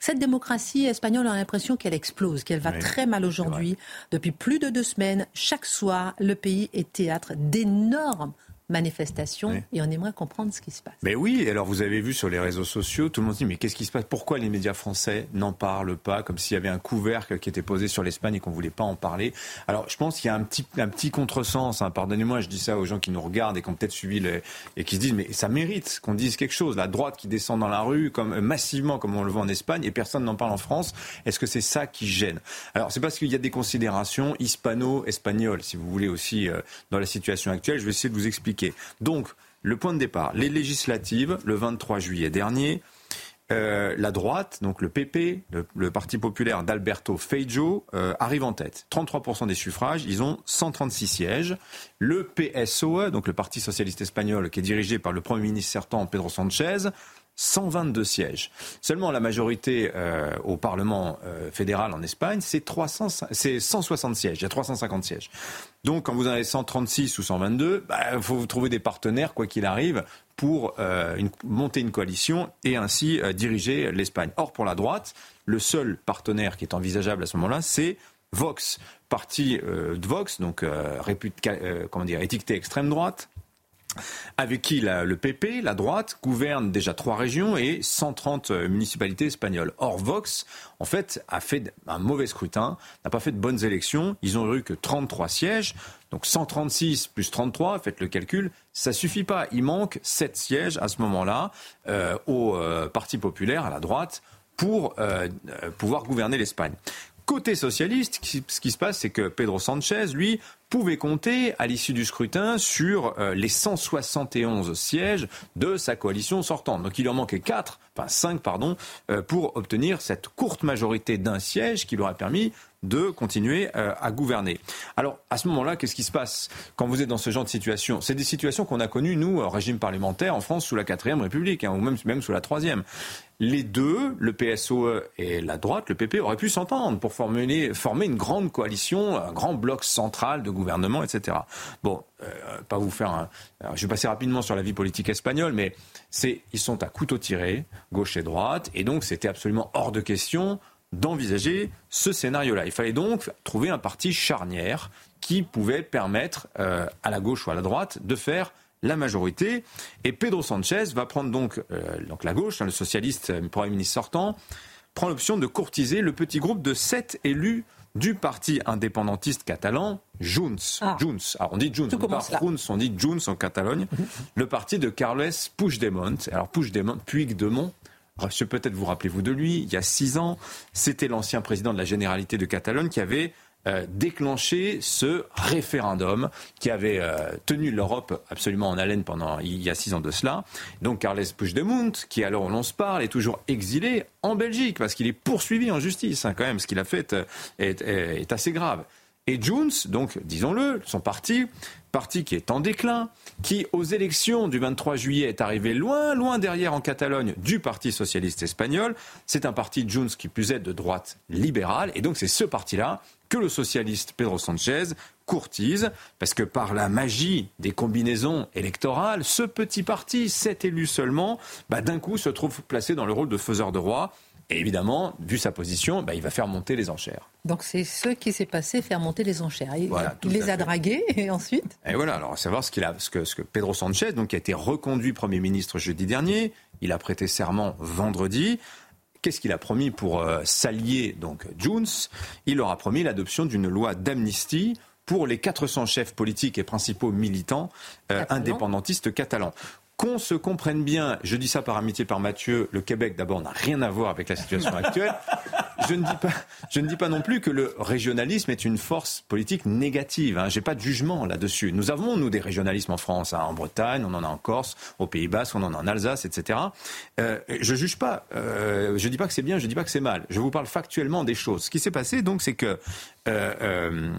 Cette démocratie espagnole, a l'impression qu'elle explose, qu'elle va très mal aujourd'hui. Depuis plus de deux semaines, chaque soir, le pays est théâtre d'énormes manifestation et on aimerait comprendre ce qui se passe. Mais oui, alors vous avez vu sur les réseaux sociaux, tout le monde dit mais qu'est-ce qui se passe? Pourquoi les médias français n'en parlent pas Comme s'il y avait un couvercle qui était posé sur l'Espagne et qu'on voulait pas en parler? Alors je pense qu'il y a un petit, un petit contresens. Hein. Pardonnez-moi, je dis ça aux gens qui nous regardent et qui ont peut-être suivi les, et qui se disent mais ça mérite qu'on dise quelque chose. La droite qui descend dans la rue comme euh, massivement comme on le voit en Espagne et personne n'en parle en France. Est-ce que c'est ça qui gêne? Alors c'est parce qu'il y a des considérations hispano-espagnoles, si vous voulez aussi euh, dans la situation actuelle. Je vais essayer de vous expliquer. Donc, le point de départ, les législatives, le 23 juillet dernier, euh, la droite, donc le PP, le, Parti populaire d'Alberto Feijo, euh, arrive en tête. 33% des suffrages, ils ont 136 sièges. Le PSOE, donc le Parti socialiste espagnol, qui est dirigé par le Premier ministre certain Pedro Sanchez, 122 sièges. Seulement la majorité euh, au Parlement euh, fédéral en Espagne, c'est 160 sièges. Il y a 350 sièges. Donc quand vous en avez 136 ou 122, il bah, faut trouver des partenaires, quoi qu'il arrive, pour euh, monter une coalition et ainsi diriger l'Espagne. Or, pour la droite, le seul partenaire qui est envisageable à ce moment-là, c'est Vox, parti de Vox, donc comment dire, étiqueté extrême droite, avec qui le PP, la droite, gouverne déjà trois régions et 130 euh, municipalités espagnoles. Or, Vox, en fait, a fait un mauvais scrutin, n'a pas fait de bonnes élections. Ils ont eu que 33 sièges. Donc 136 plus 33, faites le calcul, ça suffit pas. Il manque 7 sièges à ce moment-là euh, au euh, Parti populaire, à la droite, pour pouvoir gouverner l'Espagne. Côté socialiste, ce qui se passe, c'est que Pedro Sanchez, lui, pouvait compter à l'issue du scrutin sur euh, les 171 sièges de sa coalition sortante. Donc il en manquait 4, enfin 5 pardon, euh, pour obtenir cette courte majorité d'un siège qui lui aurait permis de continuer euh, à gouverner. Alors, à ce moment-là, qu'est-ce qui se passe quand vous êtes dans ce genre de situation? C'est des situations qu'on a connues, nous, au régime parlementaire, en France, sous la 4 République, hein, ou même, même sous la 3 les deux, le PSOE et la droite, le PP, auraient pu s'entendre pour former, une grande coalition, un grand bloc central de gouvernement, etc. Bon, euh, pas vous faire un... je vais passer rapidement sur la vie politique espagnole, mais c'est ils sont à couteau tiré, gauche et droite, et donc c'était absolument hors de question d'envisager ce scénario-là. Il fallait donc trouver un parti charnière qui pouvait permettre euh, à la gauche ou à la droite de faire la majorité. Et Pedro Sanchez va prendre donc, euh, donc la gauche, hein, le socialiste euh, Premier ministre sortant, prend l'option de courtiser le petit groupe de sept élus du parti indépendantiste catalan, Junts. Ah. Junts. on dit Junts, on dit Junts, on dit Junts en Catalogne. le parti de Carles Puigdemont. Alors Puigdemont, Puigdemont, peut-être vous rappelez-vous de lui, il y a six ans, c'était l'ancien président de la Généralité de Catalogne qui avait euh, déclenché ce référendum qui avait euh, tenu l'Europe absolument en haleine pendant il y a six ans de cela. Donc Carles Puigdemont, qui alors on se parle, est toujours exilé en Belgique parce qu'il est poursuivi en justice. Hein, quand même, ce qu'il a fait euh, est, est, assez grave. Et Junts, donc disons-le, son parti, parti qui est en déclin, qui aux élections du 23 juillet est arrivé loin, loin derrière en Catalogne du Parti socialiste espagnol. C'est un parti Junts qui plus est de droite libérale, et donc c'est ce parti-là que le socialiste Pedro Sanchez courtise, parce que par la magie des combinaisons électorales, ce petit parti, sept élus seulement, bah, d'un coup se trouve placé dans le rôle de faiseur de roi. Et évidemment, vu sa position, bah, il va faire monter les enchères. Donc c'est ce qui s'est passé, faire monter les enchères. Il, les a dragués et ensuite Et voilà, alors à savoir ce, qu'il a, ce, que, ce que Pedro Sanchez, donc, qui a été reconduit Premier ministre jeudi dernier, il a prêté serment vendredi. Qu'est-ce qu'il a promis pour euh, s'allier, donc, Junts? Il leur a promis l'adoption d'une loi d'amnistie pour les 400 chefs politiques et principaux militants euh, indépendantistes catalans qu'on se comprenne bien, je dis ça par amitié par Mathieu, le Québec d'abord n'a rien à voir avec la situation actuelle. Je ne, dis pas, je ne dis pas non plus que le régionalisme est une force politique négative. Hein. Je n'ai pas de jugement là-dessus. Nous avons, nous, des régionalismes en France, hein. en Bretagne, on en a en Corse, au Pays Basque, on en a en Alsace, etc. Euh, je ne juge pas, euh, je ne dis pas que c'est bien, je ne dis pas que c'est mal. Je vous parle factuellement des choses. Ce qui s'est passé, donc, c'est que euh,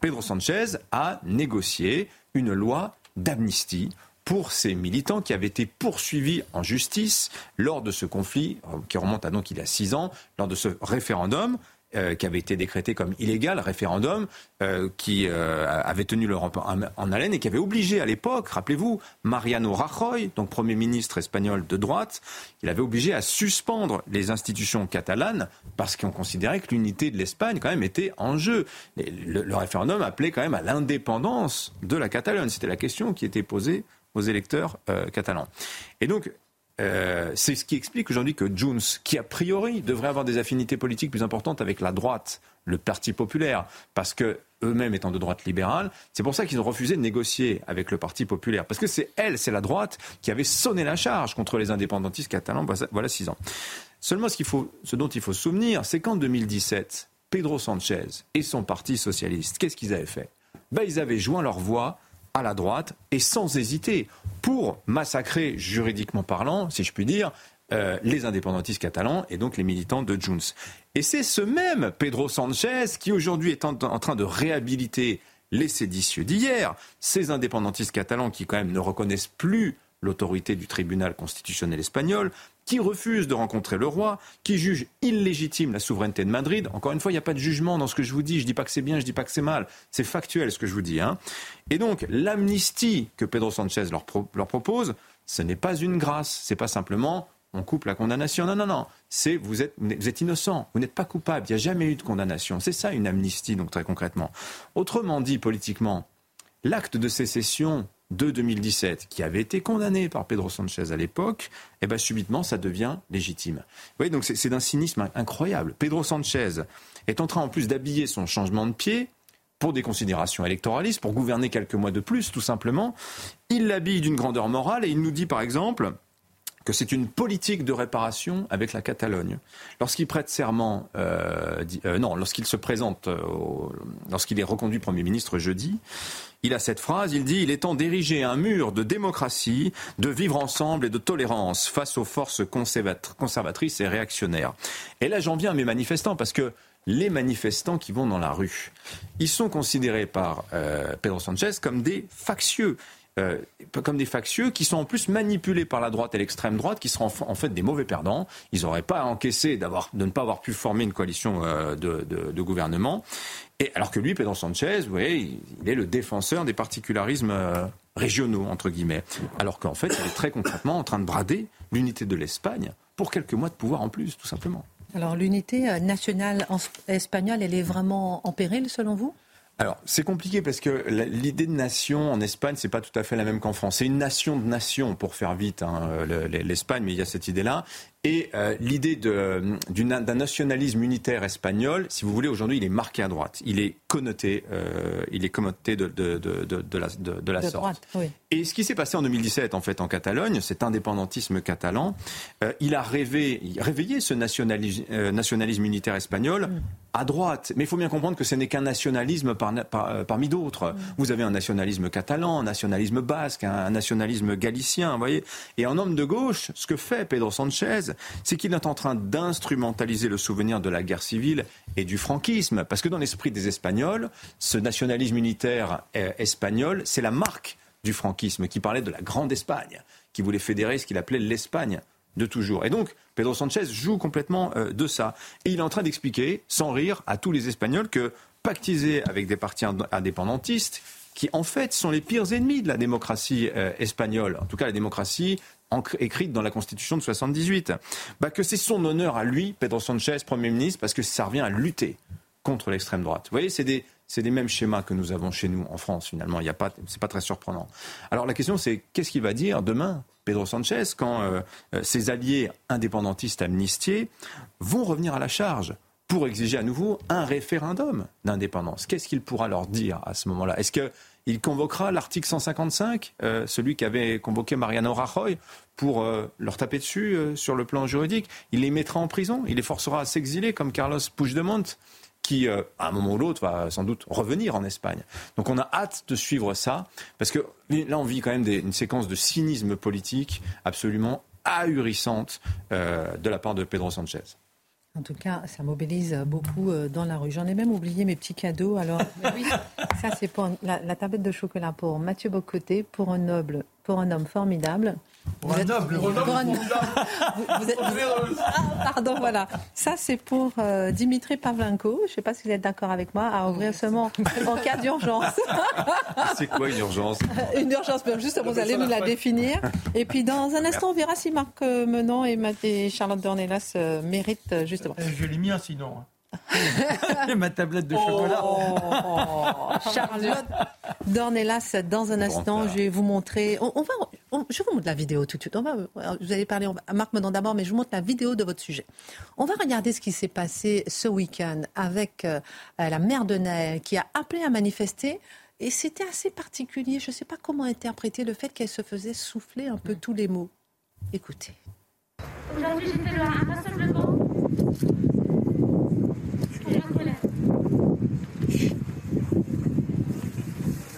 Pedro Sanchez a négocié une loi d'amnistie pour ces militants qui avaient été poursuivis en justice lors de ce conflit, euh, qui remonte à donc il y a six ans, lors de ce référendum. Euh, qui avait été décrété comme illégal, référendum euh, qui avait tenu l'Europe en, haleine et qui avait obligé à l'époque, rappelez-vous, Mariano Rajoy, donc Premier ministre espagnol de droite, il avait obligé à suspendre les institutions catalanes parce qu'on considérait que l'unité de l'Espagne quand même était en jeu. Le référendum appelait quand même à l'indépendance de la Catalogne. C'était la question qui était posée aux électeurs euh, catalans. Et donc, euh, c'est ce qui explique aujourd'hui que Junts, qui a priori devrait avoir des affinités politiques plus importantes avec la droite, le Parti populaire, parce que eux-mêmes étant de droite libérale, c'est pour ça qu'ils ont refusé de négocier avec le Parti populaire, parce que c'est elle, c'est la droite qui avait sonné la charge contre les indépendantistes catalans. Voilà six ans. Seulement, ce dont il faut se souvenir, c'est qu'en 2017, Pedro Sanchez et son Parti socialiste, qu'est-ce qu'ils avaient fait? Ben, Ils avaient joint leur voix à la droite et sans hésiter pour massacrer, juridiquement parlant, si je puis dire, euh, les indépendantistes catalans et donc les militants de Junts. Et c'est ce même Pedro Sanchez qui aujourd'hui est en, train de réhabiliter les séditieux d'hier, ces indépendantistes catalans qui quand même ne reconnaissent plus l'autorité du tribunal constitutionnel espagnol, qui refuse de rencontrer le roi, qui juge illégitime la souveraineté de Madrid. Encore une fois, il n'y a pas de jugement dans ce que je vous dis. Je ne dis pas que c'est bien, je ne dis pas que c'est mal. C'est factuel ce que je vous dis. Hein. Et donc, l'amnistie que Pedro Sanchez leur, leur propose, ce n'est pas une grâce. C'est pas simplement on coupe la condamnation. Non, non, non. C'est vous êtes, vous êtes innocent, vous n'êtes pas coupable. Il n'y a jamais eu de condamnation. C'est ça une amnistie, donc très concrètement. Autrement dit, politiquement, l'acte de sécession de 2017, qui avait été condamné par Pedro Sanchez à l'époque, eh ben, subitement, ça devient légitime. Vous voyez, donc c'est d'un cynisme incroyable. Pedro Sanchez est en train, en plus, d'habiller son changement de pied pour des considérations électoralistes, pour gouverner quelques mois de plus, tout simplement. Il l'habille d'une grandeur morale et il nous dit, par exemple, que c'est une politique de réparation avec la Catalogne. Lorsqu'il prête serment, euh, euh, non, lorsqu'il se présente, euh, lorsqu'il est reconduit Premier ministre jeudi, il a cette phrase, il dit, il est temps d'ériger un mur de démocratie, de vivre ensemble et de tolérance face aux forces conservatrices et réactionnaires. Et là, j'en viens à mes manifestants, parce que les manifestants qui vont dans la rue, ils sont considérés par Pedro Sanchez comme des factieux. Euh, comme des factieux qui sont en plus manipulés par la droite et l'extrême droite, qui seront en fait des mauvais perdants. Ils n'auraient pas à encaisser de ne pas avoir pu former une coalition euh, de, gouvernement. Et alors que lui, Pedro Sanchez, vous voyez, il est le défenseur des particularismes euh, régionaux, entre guillemets. Alors qu'en fait, il est très concrètement en train de brader l'unité de l'Espagne pour quelques mois de pouvoir en plus, tout simplement. Alors l'unité nationale espagnole, elle est vraiment en péril selon vous? Alors, c'est compliqué parce que l'idée de nation en Espagne, c'est pas tout à fait la même qu'en France. C'est une nation de nations, pour faire vite, hein, l'Espagne, mais il y a cette idée-là. Et euh, l'idée d'un nationalisme unitaire espagnol, si vous voulez, aujourd'hui, il est marqué à droite. Il est connoté, euh, il est connoté de, de, de, de la, de, la sorte. Droite, oui. Et ce qui s'est passé en 2017, en fait, en Catalogne, cet indépendantisme catalan, euh, il a rêvé, réveillé ce nationalisme, nationalisme unitaire espagnol mm. à droite. Mais il faut bien comprendre que ce n'est qu'un nationalisme par, parmi d'autres. Mm. Vous avez un nationalisme catalan, un nationalisme basque, un, un nationalisme galicien, vous voyez. Et en homme de gauche, ce que fait Pedro Sanchez, c'est qu'il est en train d'instrumentaliser le souvenir de la guerre civile et du franquisme. Parce que dans l'esprit des Espagnols, ce nationalisme unitaire euh, espagnol, c'est la marque du franquisme qui parlait de la Grande Espagne, qui voulait fédérer ce qu'il appelait l'Espagne de toujours. Et donc, Pedro Sanchez joue complètement euh, de ça. Et il est en train d'expliquer, sans rire, à tous les Espagnols que pactiser avec des partis indépendantistes, qui en fait sont les pires ennemis de la démocratie euh, espagnole, en tout cas la démocratie écrite dans la Constitution de 78, bah que c'est son honneur à lui, Pedro Sanchez, Premier ministre, parce que ça revient à lutter contre l'extrême droite. Vous voyez, c'est des, c'est les mêmes schémas que nous avons chez nous en France, finalement. Il y a pas, c'est pas très surprenant. Alors la question, c'est qu'est-ce qu'il va dire demain, Pedro Sanchez, quand euh, euh, ses alliés indépendantistes amnistiés vont revenir à la charge pour exiger à nouveau un référendum d'indépendance? Qu'est-ce qu'il pourra leur dire à ce moment-là? Est-ce que il convoquera l'article 155, euh, celui qui avait convoqué Mariano Rajoy, pour euh, leur taper dessus euh, sur le plan juridique. Il les mettra en prison, il les forcera à s'exiler comme Carlos Puigdemont qui, à un moment ou l'autre, va sans doute revenir en Espagne. Donc on a hâte de suivre ça, parce que là, on vit quand même une séquence de cynisme politique absolument ahurissante de la part de Pedro Sanchez. En tout cas, ça mobilise beaucoup euh, dans la rue. J'en ai même oublié mes petits cadeaux. Alors, oui, ça c'est pour la, tablette de chocolat pour Mathieu Bocoté, pour un noble, pour un homme formidable. Pour un noble, pour un homme ah, pardon, voilà. Ça, c'est pour euh, Dimitri Pavlenko. Je ne sais pas si vous êtes d'accord avec moi, à ouvrir seulement en cas d'urgence. c'est quoi une urgence? Une urgence, justement, vous allez nous la définir. Et puis, dans un instant, on verra si Marc Menon et, Charlotte Dornelas euh, méritent euh, justement. Je l'ai mis un sinon. Ma tablette de chocolat. Oh, Charlotte Dornelas, dans un instant, je vais vous montrer. On, va, je vous montre la vidéo tout de suite. On va, vous allez parler à Marc Menon d'abord, mais je vous montre la vidéo de votre sujet. On va regarder ce qui s'est passé ce week-end avec euh, la mère de Naël qui a appelé à manifester. Et c'était assez particulier. Je ne sais pas comment interpréter le fait qu'elle se faisait souffler un peu tous les mots. Écoutez. Aujourd'hui, j'ai fait un rassemblement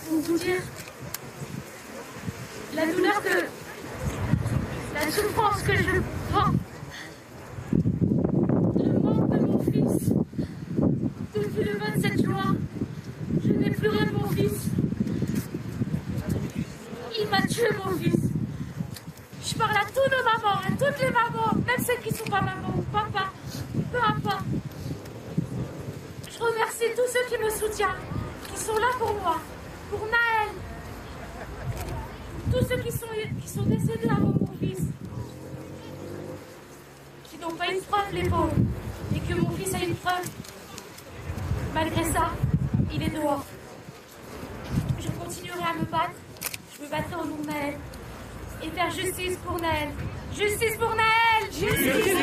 pour vous dire la douleur que. La souffrance que je prends. Le manque de mon fils. Depuis le 27 juin, je n'ai plus rien de mon fils. Il m'a tué mon fils. toutes les mamans, même celles qui sont pas maman ou papa, peu importe. Je remercie tous ceux qui me soutiennent, qui sont là pour moi, pour Naël, tous ceux qui sont, qui sont décédés avant mon qui n'ont pas une preuve, les pauvres, et que mon fils a une preuve. Malgré ça, il est dehors. Je continuerai à me battre. Je me battrai au nom Naël. Et faire justice pour Naël. Justice pour Naël Justice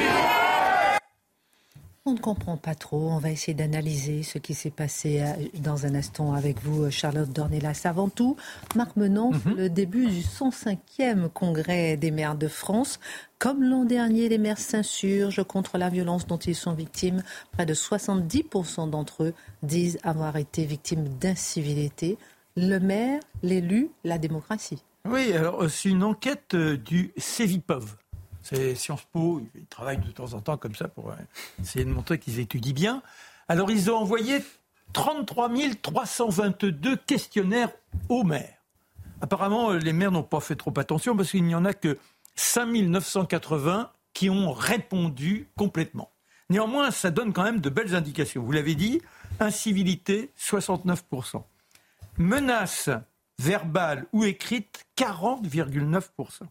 On ne comprend pas trop. On va essayer d'analyser ce qui s'est passé euh, dans un instant avec vous, euh, Charlotte Dornelas. Avant tout, Marc Menon, le début du 105e congrès des maires de France. Comme l'an dernier, les maires s'insurgent contre la violence dont ils sont victimes. Près de 70% d'entre eux disent avoir été victimes d'incivilité. Le maire, l'élu, la démocratie. Oui, alors euh, c'est une enquête du CEVIPOV. C'est Sciences Po, ils travaillent de temps en temps comme ça pour euh, essayer de montrer qu'ils étudient bien. Alors ils ont envoyé 33 322 questionnaires aux maires. Apparemment, euh, les maires n'ont pas fait trop attention parce qu'il n'y en a que 5 980 qui ont répondu complètement. Néanmoins, ça donne quand même de belles indications. Vous l'avez dit, incivilité, 69%. Menaces verbales ou écrites, 40,9%.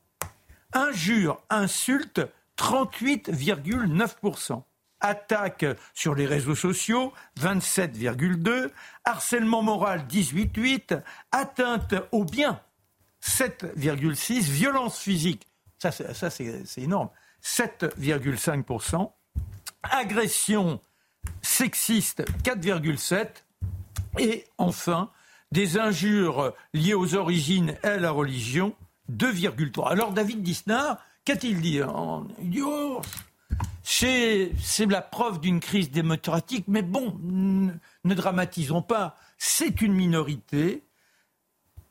Injures, insultes, 38,9%. Attaques sur les réseaux sociaux, 27,2%. Harcèlement moral, 18,8%. Atteinte au bien, 7,6%. Violence physique, ça, ça c'est énorme, 7,5%. Agression sexiste, 4,7%. Et enfin, des injures liées aux origines et à la religion, 2,3. Alors David Disnard, qu'a-t-il dit En- Il dit oh, c'est la preuve d'une crise démocratique, mais bon, ne dramatisons pas. C'est une minorité.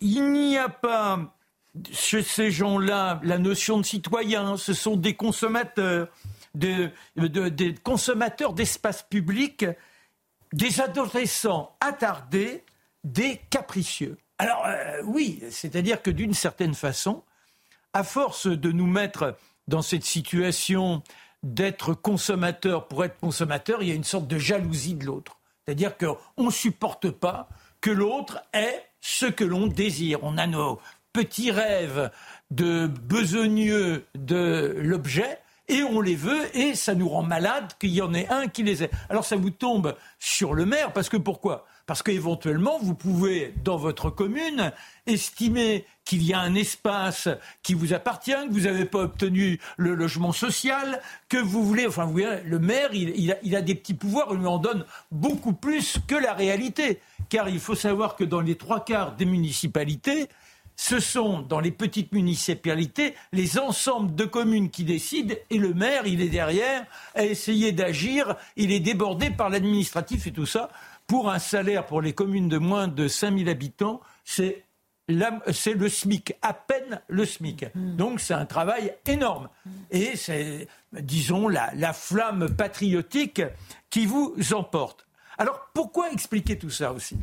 Il n'y a pas chez ces gens-là la notion de citoyen. Ce sont des consommateurs, de- de- des consommateurs d'espace public, des adolescents attardés, des capricieux. Alors euh, oui, c'est-à-dire que d'une certaine façon, à force de nous mettre dans cette situation d'être consommateur pour être consommateur, il y a une sorte de jalousie de l'autre. C'est-à-dire qu'on ne supporte pas que l'autre ait ce que l'on désire. On a nos petits rêves de besogneux de l'objet et on les veut et ça nous rend malade qu'il y en ait un qui les ait. Alors ça vous tombe sur le maire parce que pourquoi? Parce qu'éventuellement vous pouvez dans votre commune estimer qu'il y a un espace qui vous appartient, que vous n'avez pas obtenu le logement social, que vous voulez, enfin vous voyez, le maire il, a, des petits pouvoirs, il lui en donne beaucoup plus que la réalité. Car il faut savoir que dans les trois quarts des municipalités, ce sont dans les petites municipalités les ensembles de communes qui décident et le maire, il est derrière à essayer d'agir, il est débordé par l'administratif et tout ça. Pour un salaire pour les communes de moins de 5000 habitants, c'est c'est le SMIC, à peine le SMIC. Donc c'est un travail énorme. Et c'est, disons, la, la flamme patriotique qui vous emporte. Alors pourquoi expliquer tout ça aussi?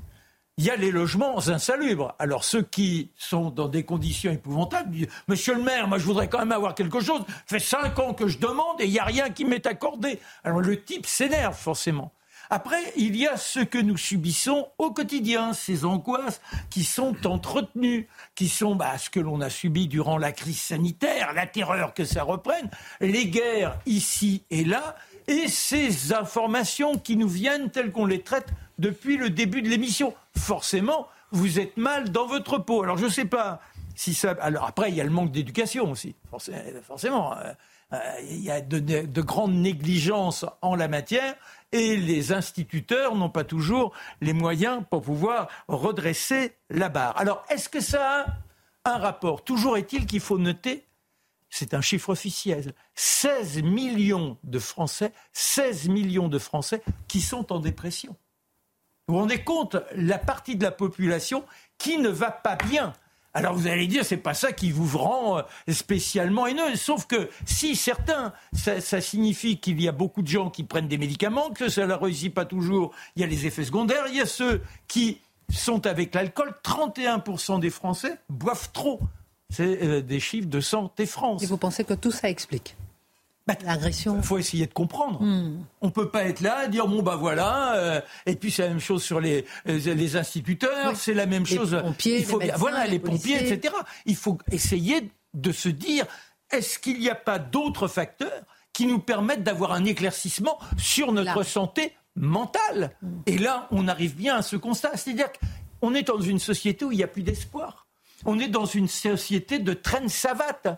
Il y a les logements insalubres. Alors ceux qui sont dans des conditions épouvantables disent Monsieur le maire, moi je voudrais quand même avoir quelque chose. Ça fait cinq ans que je demande et il n'y a rien qui m'est accordé. Alors le type s'énerve forcément. Après, il y a ce que nous subissons au quotidien, ces angoisses qui sont entretenues, qui sont bah, ce que l'on a subi durant la crise sanitaire, la terreur que ça reprenne, les guerres ici et là, et ces informations qui nous viennent telles qu'on les traite depuis le début de l'émission. Forcément, vous êtes mal dans votre peau. Alors je ne sais pas Alors après, il y a le manque d'éducation aussi, Forcé- forcément. Euh, euh, Il y a de grandes négligences en la matière et les instituteurs n'ont pas toujours les moyens pour pouvoir redresser la barre. Alors, est-ce que ça a un rapport? Toujours est-il qu'il faut noter c'est un chiffre officiel. 16 millions de Français, 16 millions de Français qui sont en dépression. Vous vous rendez compte la partie de la population qui ne va pas bien. Alors vous allez dire, c'est pas ça qui vous rend euh, spécialement haineux. Sauf que si certains, ça, signifie qu'il y a beaucoup de gens qui prennent des médicaments, que ça ne réussit pas toujours, il y a les effets secondaires, il y a ceux qui sont avec l'alcool. 31% des Français boivent trop. C'est euh, des chiffres de Santé France. Et vous pensez que tout ça explique? L'agression. Il faut essayer de comprendre. Hmm. On ne peut pas être là, dire bon bah voilà, euh, et puis c'est la même chose sur les, euh, les instituteurs, c'est la même chose. Pompiers, il faut les voilà les, pompiers, etc. Il faut essayer de se dire est-ce qu'il n'y a pas d'autres facteurs qui nous permettent d'avoir un éclaircissement sur notre santé mentale hmm. Et là, on arrive bien à ce constat, c'est-à-dire qu'on est dans une société où il n'y a plus d'espoir. On est dans une société de traîne savate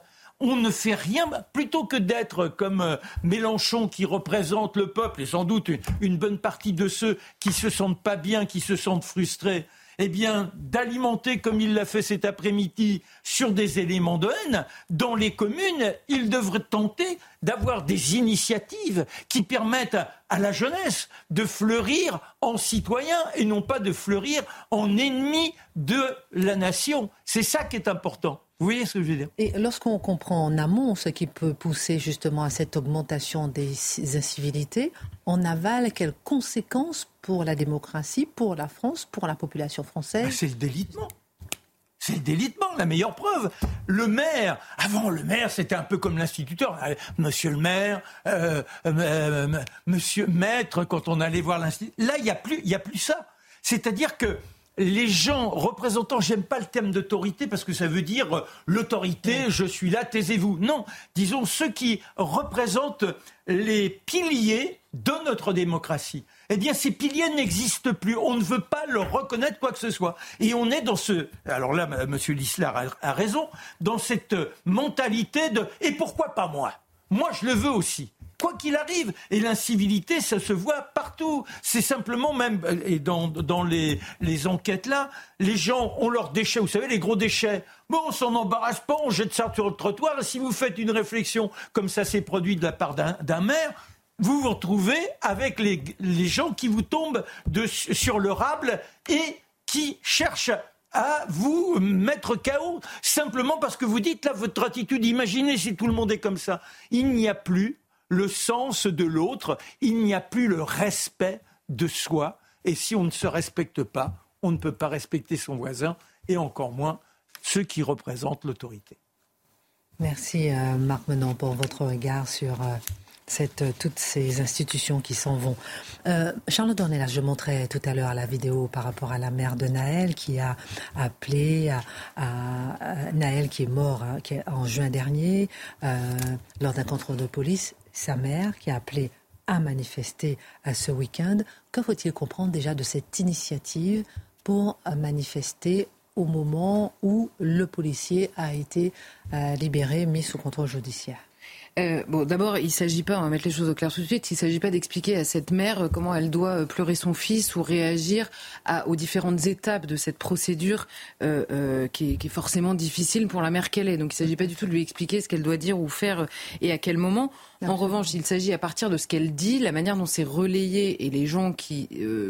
on ne fait rien plutôt que d'être comme euh, Mélenchon qui représente le peuple et sans doute une, bonne partie de ceux qui se sentent pas bien, qui se sentent frustrés. Eh bien, d'alimenter, comme il l'a fait cet après-midi, sur des éléments de haine, dans les communes, il devrait tenter d'avoir des initiatives qui permettent à la jeunesse de fleurir en citoyen et non pas de fleurir en ennemi de la nation. C'est ça qui est important. Vous voyez ce que je veux dire? Et lorsqu'on comprend en amont ce qui peut pousser justement à cette augmentation des incivilités, en aval, quelles conséquences pour la démocratie, pour la France, pour la population française? Ben, C'est le délitement. C'est le délitement, la meilleure preuve. Le maire, avant le maire, c'était un peu comme l'instituteur. Euh, monsieur le maire, euh, euh, monsieur maître, quand on allait voir l'instituteur. Là, il n'y a, plus, a plus ça. C'est-à-dire que les gens représentants, j'aime pas le terme d'autorité parce que ça veut dire euh, l'autorité, je suis là, taisez-vous. Non, disons ceux qui représentent les piliers de notre démocratie. Eh bien, ces piliers n'existent plus. On ne veut pas leur reconnaître quoi que ce soit. Et on est dans ce, alors là, M. Lislar a raison, dans cette mentalité de et pourquoi pas moi? Moi, je le veux aussi quoi qu'il arrive. Et l'incivilité, ça se voit partout. C'est simplement même, et dans, dans les, les enquêtes là, les gens ont leurs déchets, vous savez, les gros déchets. Bon, on s'en embarrasse pas, on jette ça sur le trottoir. Si vous faites une réflexion comme ça s'est produit de la part d'un maire, vous vous retrouvez avec les, les gens qui vous tombent de, sur le rable et qui cherchent à vous mettre KO simplement parce que vous dites là votre attitude. Imaginez si tout le monde est comme ça. Il n'y a plus le sens de l'autre, il n'y a plus le respect de soi. Et si on ne se respecte pas, on ne peut pas respecter son voisin et encore moins ceux qui représentent l'autorité. Merci euh, Marc Menon pour votre regard sur euh, euh, toutes ces institutions qui s'en vont. Charlotte Dornelas, je montrais tout à l'heure la vidéo par rapport à la mère de Naël qui a appelé à, Naël qui est mort hein, en juin dernier lors d'un contrôle de police sa mère qui a appelé à manifester ce week-end. Que faut-il comprendre déjà de cette initiative pour manifester au moment où le policier a été euh, libéré, mis sous contrôle judiciaire? Euh, bon, d'abord, il ne s'agit pas, on va mettre les choses au clair tout de suite, il ne s'agit pas d'expliquer à cette mère euh, comment elle doit pleurer son fils ou réagir aux différentes étapes de cette procédure qui, est, forcément difficile pour la mère qu'elle est. Donc, il ne s'agit pas du tout de lui expliquer ce qu'elle doit dire ou faire et à quel moment. En revanche, il s'agit à partir de ce qu'elle dit, la manière dont c'est relayé et les gens qui,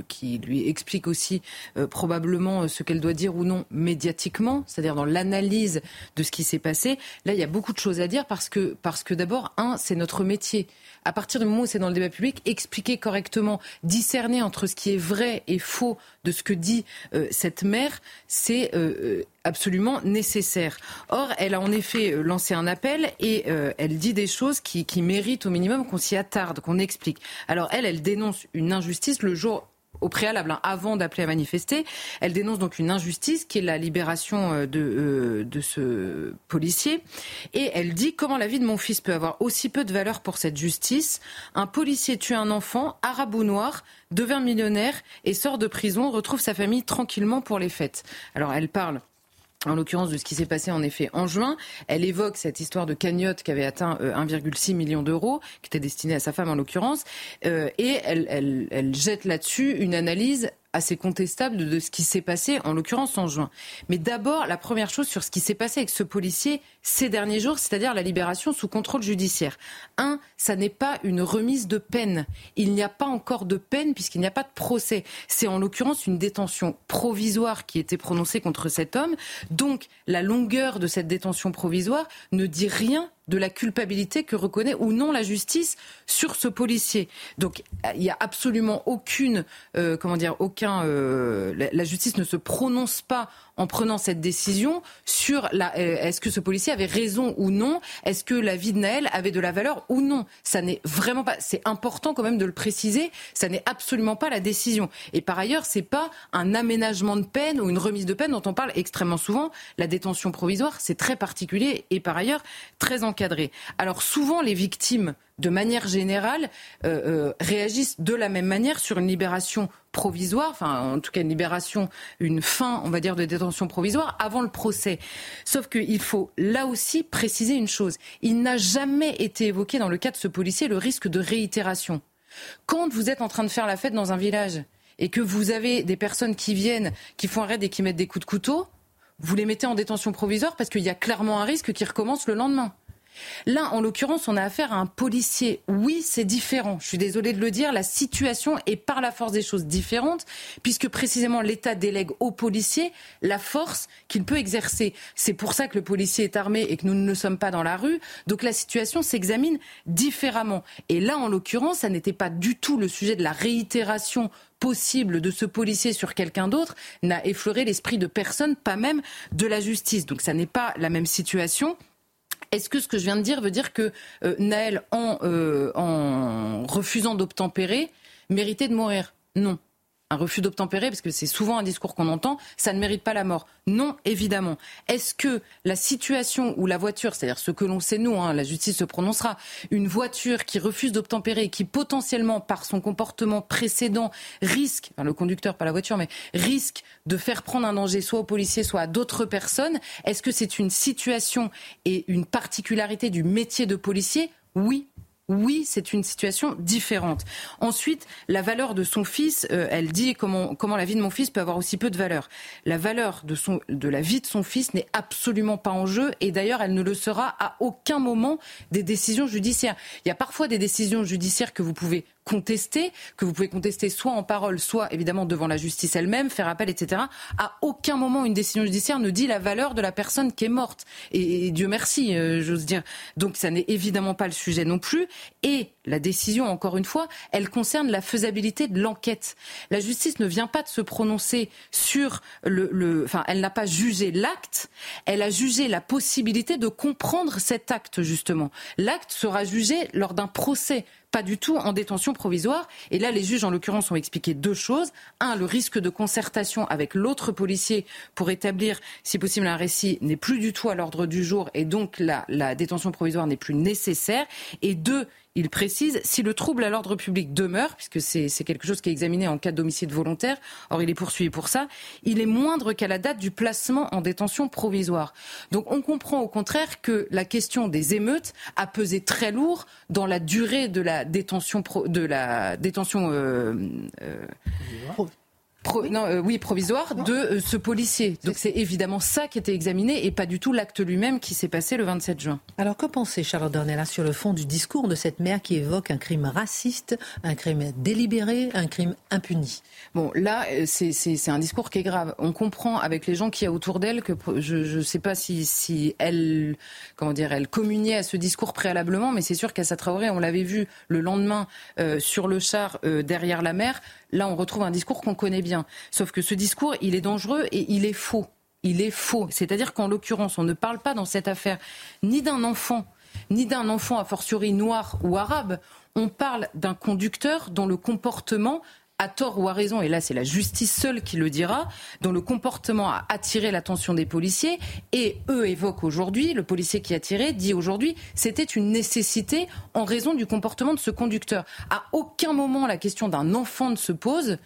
qui lui expliquent aussi probablement ce qu'elle doit dire ou non médiatiquement, c'est-à-dire dans l'analyse de ce qui s'est passé. Là, il y a beaucoup de choses à dire parce que, parce que d'abord, d'abord, un, c'est notre métier. À partir du moment où c'est dans le débat public, expliquer correctement, discerner entre ce qui est vrai et faux de ce que dit euh, cette mère, c'est euh, euh, absolument nécessaire. Or, elle a en effet lancé un appel et elle dit des choses qui, qui méritent au minimum qu'on s'y attarde, qu'on explique. Alors, elle, elle dénonce une injustice le jour au préalable, hein, avant d'appeler à manifester. Elle dénonce donc une injustice qui est la libération euh, de, euh, de ce policier. Et elle dit comment la vie de mon fils peut avoir aussi peu de valeur pour cette justice. Un policier tue un enfant, arabe ou noir, devient millionnaire et sort de prison, retrouve sa famille tranquillement pour les fêtes. Alors elle parle en l'occurrence de ce qui s'est passé en effet en juin. Elle évoque cette histoire de cagnotte qui avait atteint 1,6 euh, million d'euros, qui était destinée à sa femme en l'occurrence, euh, et elle, elle, elle jette là-dessus une analyse assez contestable de ce qui s'est passé, en l'occurrence en juin. Mais d'abord, la première chose sur ce qui s'est passé avec ce policier ces derniers jours, c'est-à-dire la libération sous contrôle judiciaire. Un, ça n'est pas une remise de peine. Il n'y a pas encore de peine puisqu'il n'y a pas de procès. C'est en l'occurrence une détention provisoire qui était prononcée contre cet homme. Donc, la longueur de cette détention provisoire ne dit rien de la culpabilité que reconnaît ou non la justice sur ce policier. Donc il n'y a absolument aucune, euh, comment dire, aucun, euh, la, justice ne se prononce pas en prenant cette décision sur la, euh, est-ce que ce policier avait raison ou non, est-ce que la vie de Naël avait de la valeur ou non? Ça n'est vraiment pas, c'est important quand même de le préciser, ça n'est absolument pas la décision. Et par ailleurs, c'est pas un aménagement de peine ou une remise de peine dont on parle extrêmement souvent. La détention provisoire, c'est très particulier et par ailleurs très encadré. Alors souvent, les victimes de manière générale, euh, euh, réagissent de la même manière sur une libération provisoire, enfin en tout cas une libération, une fin, on va dire, de détention provisoire avant le procès. Sauf qu'il faut là aussi préciser une chose. Il n'a jamais été évoqué dans le cas de ce policier le risque de réitération. Quand vous êtes en train de faire la fête dans un village et que vous avez des personnes qui viennent, qui font un raid et qui mettent des coups de couteau, vous les mettez en détention provisoire parce qu'il y a clairement un risque qui recommence le lendemain. Là, en l'occurrence, on a affaire à un policier. Oui, c'est différent. Je suis désolée de le dire. La situation est par la force des choses différente, puisque précisément l'État délègue au policier la force qu'il peut exercer. C'est pour ça que le policier est armé et que nous ne sommes pas dans la rue. Donc la situation s'examine différemment. Et là, en l'occurrence, ça n'était pas du tout le sujet de la réitération possible de ce policier sur quelqu'un d'autre n'a effleuré l'esprit de personne, pas même de la justice. Donc ça n'est pas la même situation. Est-ce que ce que je viens de dire veut dire que euh, Naël, en, euh, en refusant d'obtempérer, méritait de mourir? Non un refus d'obtempérer, parce que c'est souvent un discours qu'on entend, ça ne mérite pas la mort. Non, évidemment. Est-ce que la situation où la voiture, c'est-à-dire ce que l'on sait nous, hein, la justice se prononcera, une voiture qui refuse d'obtempérer, qui potentiellement, par son comportement précédent, risque, enfin le conducteur, pas la voiture, mais risque de faire prendre un danger soit aux policiers, soit à d'autres personnes, est-ce que c'est une situation et une particularité du métier de policier? Oui, oui, c'est une situation différente. Ensuite, la valeur de son fils, euh, elle dit comment, la vie de mon fils peut avoir aussi peu de valeur. La valeur de la vie de son fils n'est absolument pas en jeu et d'ailleurs, elle ne le sera à aucun moment des décisions judiciaires. Il y a parfois des décisions judiciaires que vous pouvez contester, que vous pouvez contester soit en parole, soit évidemment devant la justice elle-même, faire appel, etc. À aucun moment une décision judiciaire ne dit la valeur de la personne qui est morte. Et, Dieu merci, euh, j'ose dire. Donc ça n'est évidemment pas le sujet non plus. Et la décision, encore une fois, elle concerne la faisabilité de l'enquête. La justice ne vient pas de se prononcer sur le, le enfin, elle n'a pas jugé l'acte, elle a jugé la possibilité de comprendre cet acte justement. L'acte sera jugé lors d'un procès pas du tout en détention provisoire. Et là, les juges, en l'occurrence, ont expliqué deux choses. Un, le risque de concertation avec l'autre policier pour établir, si possible, un récit n'est plus du tout à l'ordre du jour et donc la, la détention provisoire n'est plus nécessaire. Et deux, il précise, si le trouble à l'ordre public demeure, puisque c'est quelque chose qui est examiné en cas d'homicide volontaire, or il est poursuivi pour ça, il est moindre qu'à la date du placement en détention provisoire. Donc on comprend au contraire que la question des émeutes a pesé très lourd dans la durée de la détention, de la détention euh, euh, non, euh, oui, provisoire de euh, ce policier. Donc c'est évidemment ça qui était examiné et pas du tout l'acte lui-même qui s'est passé le 27 juin. Alors que pensez Charlotte Dornella sur le fond du discours de cette mère qui évoque un crime raciste, un crime délibéré, un crime impuni? Bon, là, euh, c'est un discours qui est grave. On comprend avec les gens qui y a autour d'elle que je ne sais pas si, si elle, comment dire, elle communiait à ce discours préalablement, mais c'est sûr qu'à Traoré, on l'avait vu le lendemain sur le char derrière la mer, Là, on retrouve un discours qu'on connaît bien. Sauf que ce discours, il est dangereux et il est faux. Il est faux. C'est-à-dire qu'en l'occurrence, on ne parle pas dans cette affaire ni d'un enfant, ni d'un enfant a fortiori noir ou arabe. On parle d'un conducteur dont le comportement à tort ou à raison, et là c'est la justice seule qui le dira, dont le comportement a attiré l'attention des policiers, et eux évoquent aujourd'hui, le policier qui a tiré dit aujourd'hui, c'était une nécessité en raison du comportement de ce conducteur. À aucun moment la question d'un enfant ne se pose.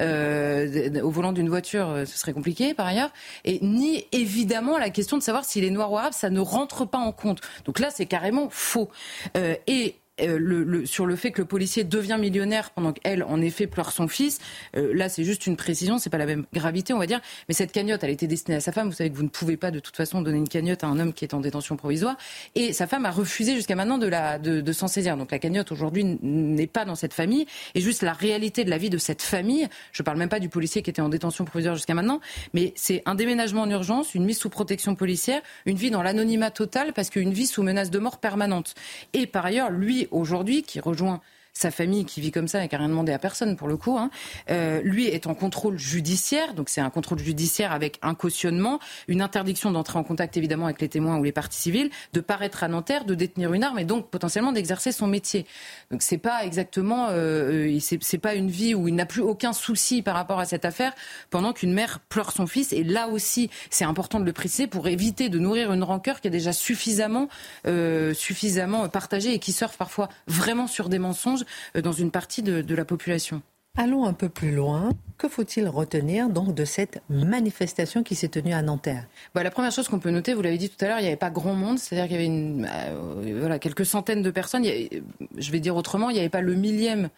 Euh, au volant d'une voiture, euh, ce serait compliqué par ailleurs, et ni évidemment la question de savoir s'il est noir ou arabe, ça ne rentre pas en compte. Donc là, c'est carrément faux. Euh, et euh, le, sur le fait que le policier devient millionnaire pendant qu'elle, en effet, pleure son fils. Euh, là, c'est juste une précision, c'est pas la même gravité, on va dire. Mais cette cagnotte, elle été destinée à sa femme. Vous savez que vous ne pouvez pas, de toute façon, donner une cagnotte à un homme qui est en détention provisoire. Et sa femme a refusé jusqu'à maintenant de, la, de, de s'en saisir. Donc la cagnotte, aujourd'hui, n'est pas dans cette famille. Et juste la réalité de la vie de cette famille, je parle même pas du policier qui était en détention provisoire jusqu'à maintenant, mais c'est un déménagement en urgence, une mise sous protection policière, une vie dans l'anonymat total parce qu'une vie sous menace de mort permanente. Et par ailleurs, lui, aujourd'hui, qui rejoint sa famille qui vit comme ça et qui n'a rien demandé à personne pour le coup, hein, euh, lui est en contrôle judiciaire, donc c'est un contrôle judiciaire avec un cautionnement, une interdiction d'entrer en contact évidemment avec les témoins ou les parties civiles, de paraître à Nanterre, de détenir une arme et donc potentiellement d'exercer son métier. Donc c'est pas exactement, euh, euh c'est pas une vie où il n'a plus aucun souci par rapport à cette affaire pendant qu'une mère pleure son fils. Et là aussi c'est important de le préciser pour éviter de nourrir une rancœur qui est déjà suffisamment, euh, suffisamment partagée et qui surfe parfois vraiment sur des mensonges euh, dans une partie de, la population. Allons un peu plus loin. Que faut-il retenir donc de cette manifestation qui s'est tenue à Nanterre? Bah, La première chose qu'on peut noter, vous l'avez dit tout à l'heure, il n'y avait pas grand monde, c'est-à-dire qu'il y avait une, euh, voilà, quelques centaines de personnes. je vais dire autrement, il n'y avait pas le millième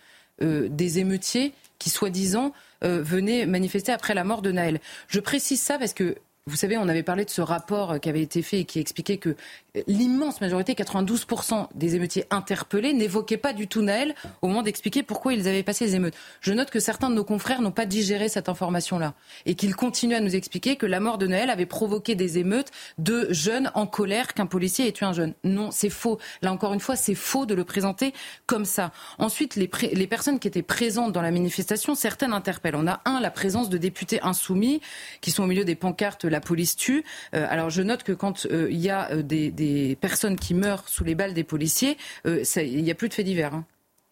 euh, des émeutiers qui, soi-disant, venaient manifester après la mort de Naël. Je précise ça parce que vous savez, on avait parlé de ce rapport qui avait été fait et qui expliquait que l'immense majorité, 92% des émeutiers interpellés, n'évoquaient pas du tout Naël au moment d'expliquer pourquoi ils avaient passé les émeutes. Je note que certains de nos confrères n'ont pas digéré cette information-là et qu'ils continuent à nous expliquer que la mort de Naël avait provoqué des émeutes de jeunes en colère qu'un policier ait tué un jeune. Non, c'est faux. Là encore une fois, c'est faux de le présenter comme ça. Ensuite, les personnes qui étaient présentes dans la manifestation, certaines interpellent. On a un, la présence de députés insoumis qui sont au milieu des pancartes La police tue. Euh, alors je note que quand euh, il y a euh, des personnes qui meurent sous les balles des policiers, il n'y a plus de faits divers. Hein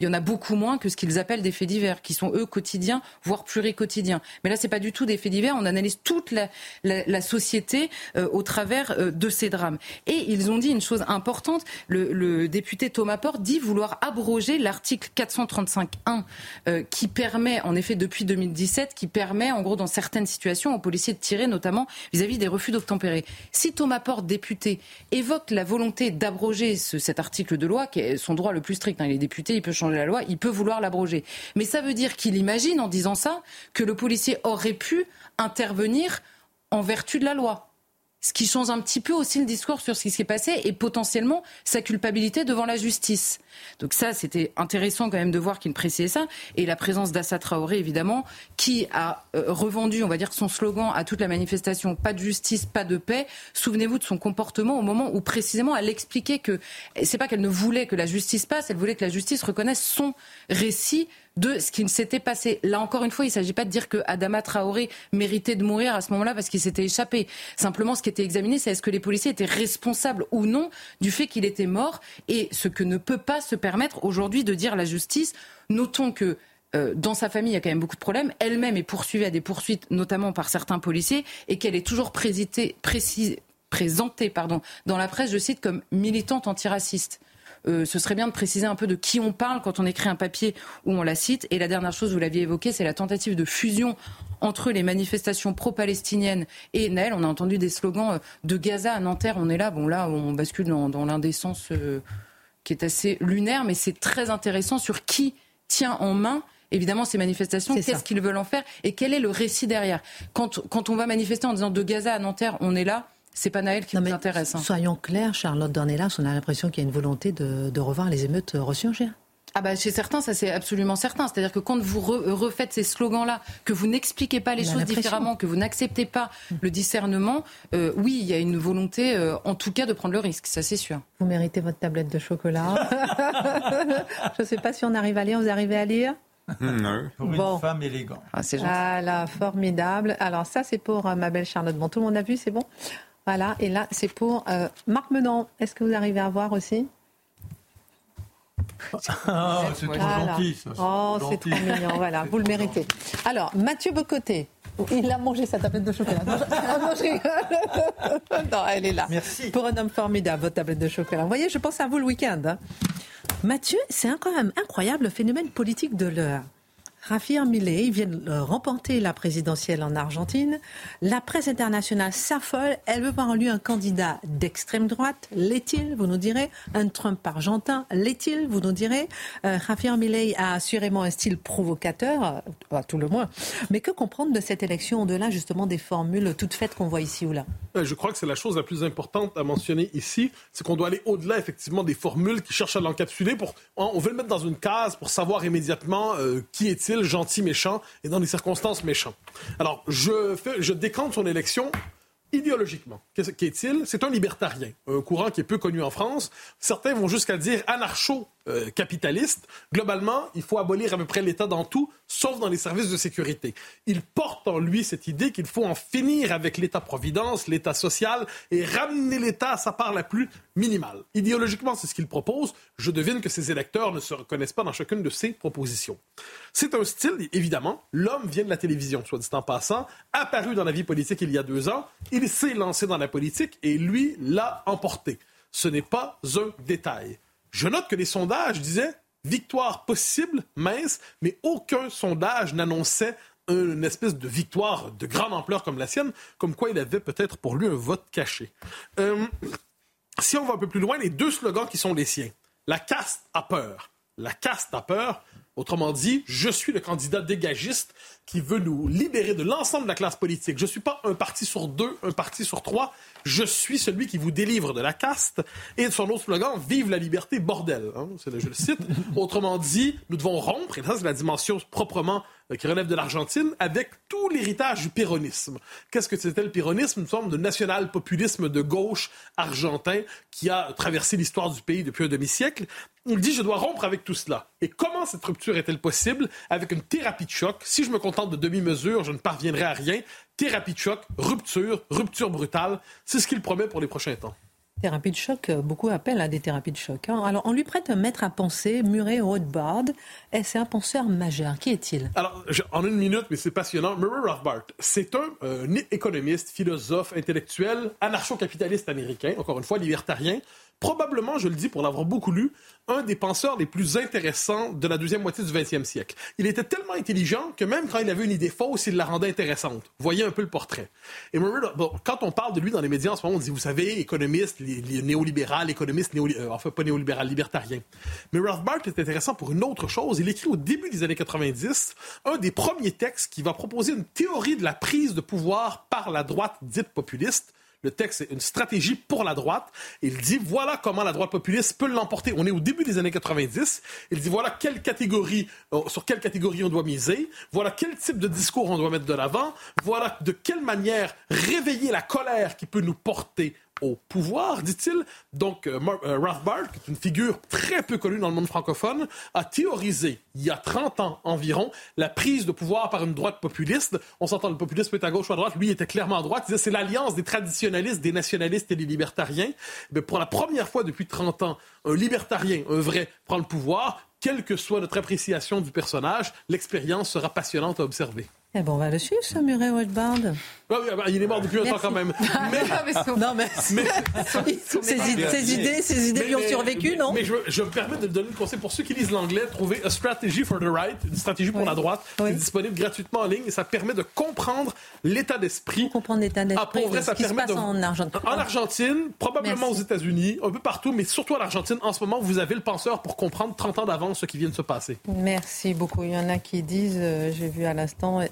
il y en a beaucoup moins que ce qu'ils appellent des faits divers, qui sont eux quotidiens, voire pluricotidiens. Mais là, c'est pas du tout des faits divers. On analyse toute la, société euh, au travers euh, de ces drames. Et ils ont dit une chose importante. Le, le député Thomas Porte dit vouloir abroger l'article 435.1 euh, qui permet, en effet, depuis 2017, qui permet, en gros, dans certaines situations, aux policiers de tirer, notamment vis-à-vis des refus d'obtempérer. Si Thomas Porte, député, évoque la volonté d'abroger cet article de loi, qui est son droit le plus strict, hein, il est député, il peut changer la loi, il peut vouloir l'abroger. Mais ça veut dire qu'il imagine, en disant ça, que le policier aurait pu intervenir en vertu de la loi ce qui change un petit peu aussi le discours sur ce qui s'est passé et potentiellement sa culpabilité devant la justice. Donc ça, c'était intéressant quand même de voir qu'il précisait ça. Et la présence d'Assa Traoré, évidemment, qui a euh, revendu, on va dire, son slogan à toute la manifestation, pas de justice, pas de paix. Souvenez-vous de son comportement au moment où précisément elle expliquait que c'est pas qu'elle ne voulait que la justice passe, elle voulait que la justice reconnaisse son récit de ce qui s'était passé. Là encore une fois, il ne s'agit pas de dire que Adama Traoré méritait de mourir à ce moment-là parce qu'il s'était échappé. Simplement, ce qui était examiné, c'est est-ce que les policiers étaient responsables ou non du fait qu'il était mort et ce que ne peut pas se permettre aujourd'hui de dire la justice. Notons que euh, dans sa famille, il y a quand même beaucoup de problèmes. Elle-même est poursuivie à des poursuites, notamment par certains policiers, et qu'elle est toujours présentée pardon, dans la presse, je cite, comme militante antiraciste. Euh, ce serait bien de préciser un peu de qui on parle quand on écrit un papier où on la cite. Et la dernière chose, vous l'aviez évoqué, c'est la tentative de fusion entre les manifestations pro-palestiniennes et Naël. On a entendu des slogans euh, de Gaza à Nanterre, on est là. Bon, là, on bascule dans, l'indécence euh, qui est assez lunaire, mais c'est très intéressant sur qui tient en main évidemment ces manifestations, qu'est-ce qu'ils veulent en faire et quel est le récit derrière. Quand, quand on va manifester en disant de Gaza à Nanterre, on est là, c'est pas Naël qui nous intéresse. Hein. Soyons clairs, Charlotte Dornelas, on a l'impression qu'il y a une volonté de, revoir les émeutes ressurgir. Ah bah chez certains, ça c'est absolument certain. C'est-à-dire que quand vous refaites ces slogans-là, que vous n'expliquez pas les choses différemment, que vous n'acceptez pas mm. le discernement, euh, oui, il y a une volonté, euh, en tout cas, de prendre le risque, ça c'est sûr. Vous méritez votre tablette de chocolat. Je ne sais pas si on arrive à lire. Vous arrivez à lire non. Pour une femme élégante. Ah, c'est ah formidable. Alors ça, c'est pour euh, ma belle Charlotte. Bon, tout le monde a vu, c'est bon? Voilà, et là, c'est pour euh, Marc Menon. Est-ce que vous arrivez à voir aussi? Ah, c'est trop gentil. Ça, oh, c'est trop mignon. Voilà, vous le méritez. Alors, Mathieu Bocoté. Il a mangé sa tablette de chocolat. non, elle est là. Merci. Pour un homme formidable, votre tablette de chocolat. Vous voyez, je pense à vous le week-end. Hein. Mathieu, c'est quand même incroyable le phénomène politique de l'heure. Javier Milei vient de euh, remporter la présidentielle en Argentine. La presse internationale s'affole. Elle veut voir en lui un candidat d'extrême droite. L'est-il, vous nous direz Un Trump argentin. L'est-il, vous nous direz euh, Javier Milei a assurément un style provocateur, euh, à tout le moins. Mais que comprendre de cette élection au-delà justement des formules toutes faites qu'on voit ici ou là? Je crois que c'est la chose la plus importante à mentionner ici, c'est qu'on doit aller au-delà effectivement des formules qui cherchent à l'encapsuler. On veut le mettre dans une case pour savoir immédiatement qui est-il gentil, méchant, et dans des circonstances méchant. Alors, je, fais, je décante son élection idéologiquement. Qu'est-il? C'est un libertarien, un courant qui est peu connu en France. Certains vont jusqu'à dire anarcho euh, capitaliste, globalement, il faut abolir à peu près l'État dans tout, sauf dans les services de sécurité. Il porte en lui cette idée qu'il faut en finir avec l'État-providence, l'État social, et ramener l'État à sa part la plus minimale. Idéologiquement, c'est ce qu'il propose. Je devine que ses électeurs ne se reconnaissent pas dans chacune de ses propositions. C'est un style, évidemment. L'homme vient de la télévision, soit dit en passant, apparu dans la vie politique il y a deux ans. Il s'est lancé dans la politique et lui l'a emporté. Ce n'est pas un détail. Je note que les sondages disaient victoire possible, mince, mais aucun sondage n'annonçait une espèce de victoire de grande ampleur comme la sienne, comme quoi il avait peut-être pour lui un vote caché. Euh, si on va un peu plus loin, les deux slogans qui sont les siens. La caste a peur. La caste a peur. Autrement dit, je suis le candidat dégagiste qui veut nous libérer de l'ensemble de la classe politique. Je ne suis pas un parti sur deux, un parti sur trois. Je suis celui qui vous délivre de la caste. Et son autre slogan, Vive la liberté, bordel. Hein, je le cite. Autrement dit, nous devons rompre, et ça c'est la dimension proprement euh, qui relève de l'Argentine, avec tout l'héritage du péronisme. Qu'est-ce que c'était le péronisme? Une forme de national-populisme de gauche argentin qui a traversé l'histoire du pays depuis un demi-siècle. Il dit, je dois rompre avec tout cela. Et comment cette rupture est-elle possible? Avec une thérapie de choc. Si je me contente de demi-mesure, je ne parviendrai à rien. Thérapie de choc, rupture, rupture brutale, c'est ce qu'il promet pour les prochains temps. Thérapie de choc, euh, beaucoup appellent à des thérapies de choc. Hein. Alors, on lui prête un maître à penser, Murray Rothbard, et c'est un penseur majeur. Qui est-il? Alors, en une minute, mais c'est passionnant. Murray Rothbard, c'est un, euh, un, économiste, philosophe, intellectuel, anarcho-capitaliste américain, encore une fois, libertarien, probablement, je le dis pour l'avoir beaucoup lu, un des penseurs les plus intéressants de la deuxième moitié du 20e siècle. Il était tellement intelligent que même quand il avait une idée fausse, il la rendait intéressante. Voyez un peu le portrait. Et quand on parle de lui dans les médias en ce moment, on dit, vous savez, économiste, néolibéral, économiste, néo, euh, enfin pas néolibéral, libertarien. Mais Rothbard est intéressant pour une autre chose. Il écrit au début des années 90 un des premiers textes qui va proposer une théorie de la prise de pouvoir par la droite dite populiste le texte, c'est une stratégie pour la droite. Il dit voilà comment la droite populiste peut l'emporter. On est au début des années 90. Il dit voilà quelle catégorie, euh, sur quelle catégorie on doit miser. Voilà quel type de discours on doit mettre de l'avant. Voilà de quelle manière réveiller la colère qui peut nous porter au pouvoir, dit-il. Donc, euh, euh, Rothbard, qui est une figure très peu connue dans le monde francophone, a théorisé, il y a 30 ans environ, la prise de pouvoir par une droite populiste. On s'entend, le populisme est à gauche ou à droite. Lui était clairement à droite. Il disait c'est l'alliance des traditionnalistes, des nationalistes et des libertariens. Mais pour la première fois depuis 30 ans, un libertarien, un vrai, prend le pouvoir. Quelle que soit notre appréciation du personnage, l'expérience sera passionnante à observer. Eh bon, on va le suivre, ce Murray. Ah oui, ah il est mort depuis un temps quand même. Mais, non, mais, ses, idées, ses idées lui ont survécu, non Mais je, je, me permets de donner le conseil pour ceux qui lisent l'anglais, trouver A Strategy for the Right, une stratégie pour la droite, qui est disponible gratuitement en ligne et ça permet de comprendre l'état d'esprit. Comprendre l'état d'esprit. Ah, pour vrai, ça permet de... en Argentine. En Argentine, probablement aux États-Unis, un peu partout, mais surtout en Argentine. En ce moment, vous avez le penseur pour comprendre 30 ans d'avance ce qui vient de se passer. Merci beaucoup. Il y en a qui disent, euh, j'ai vu à l'instant,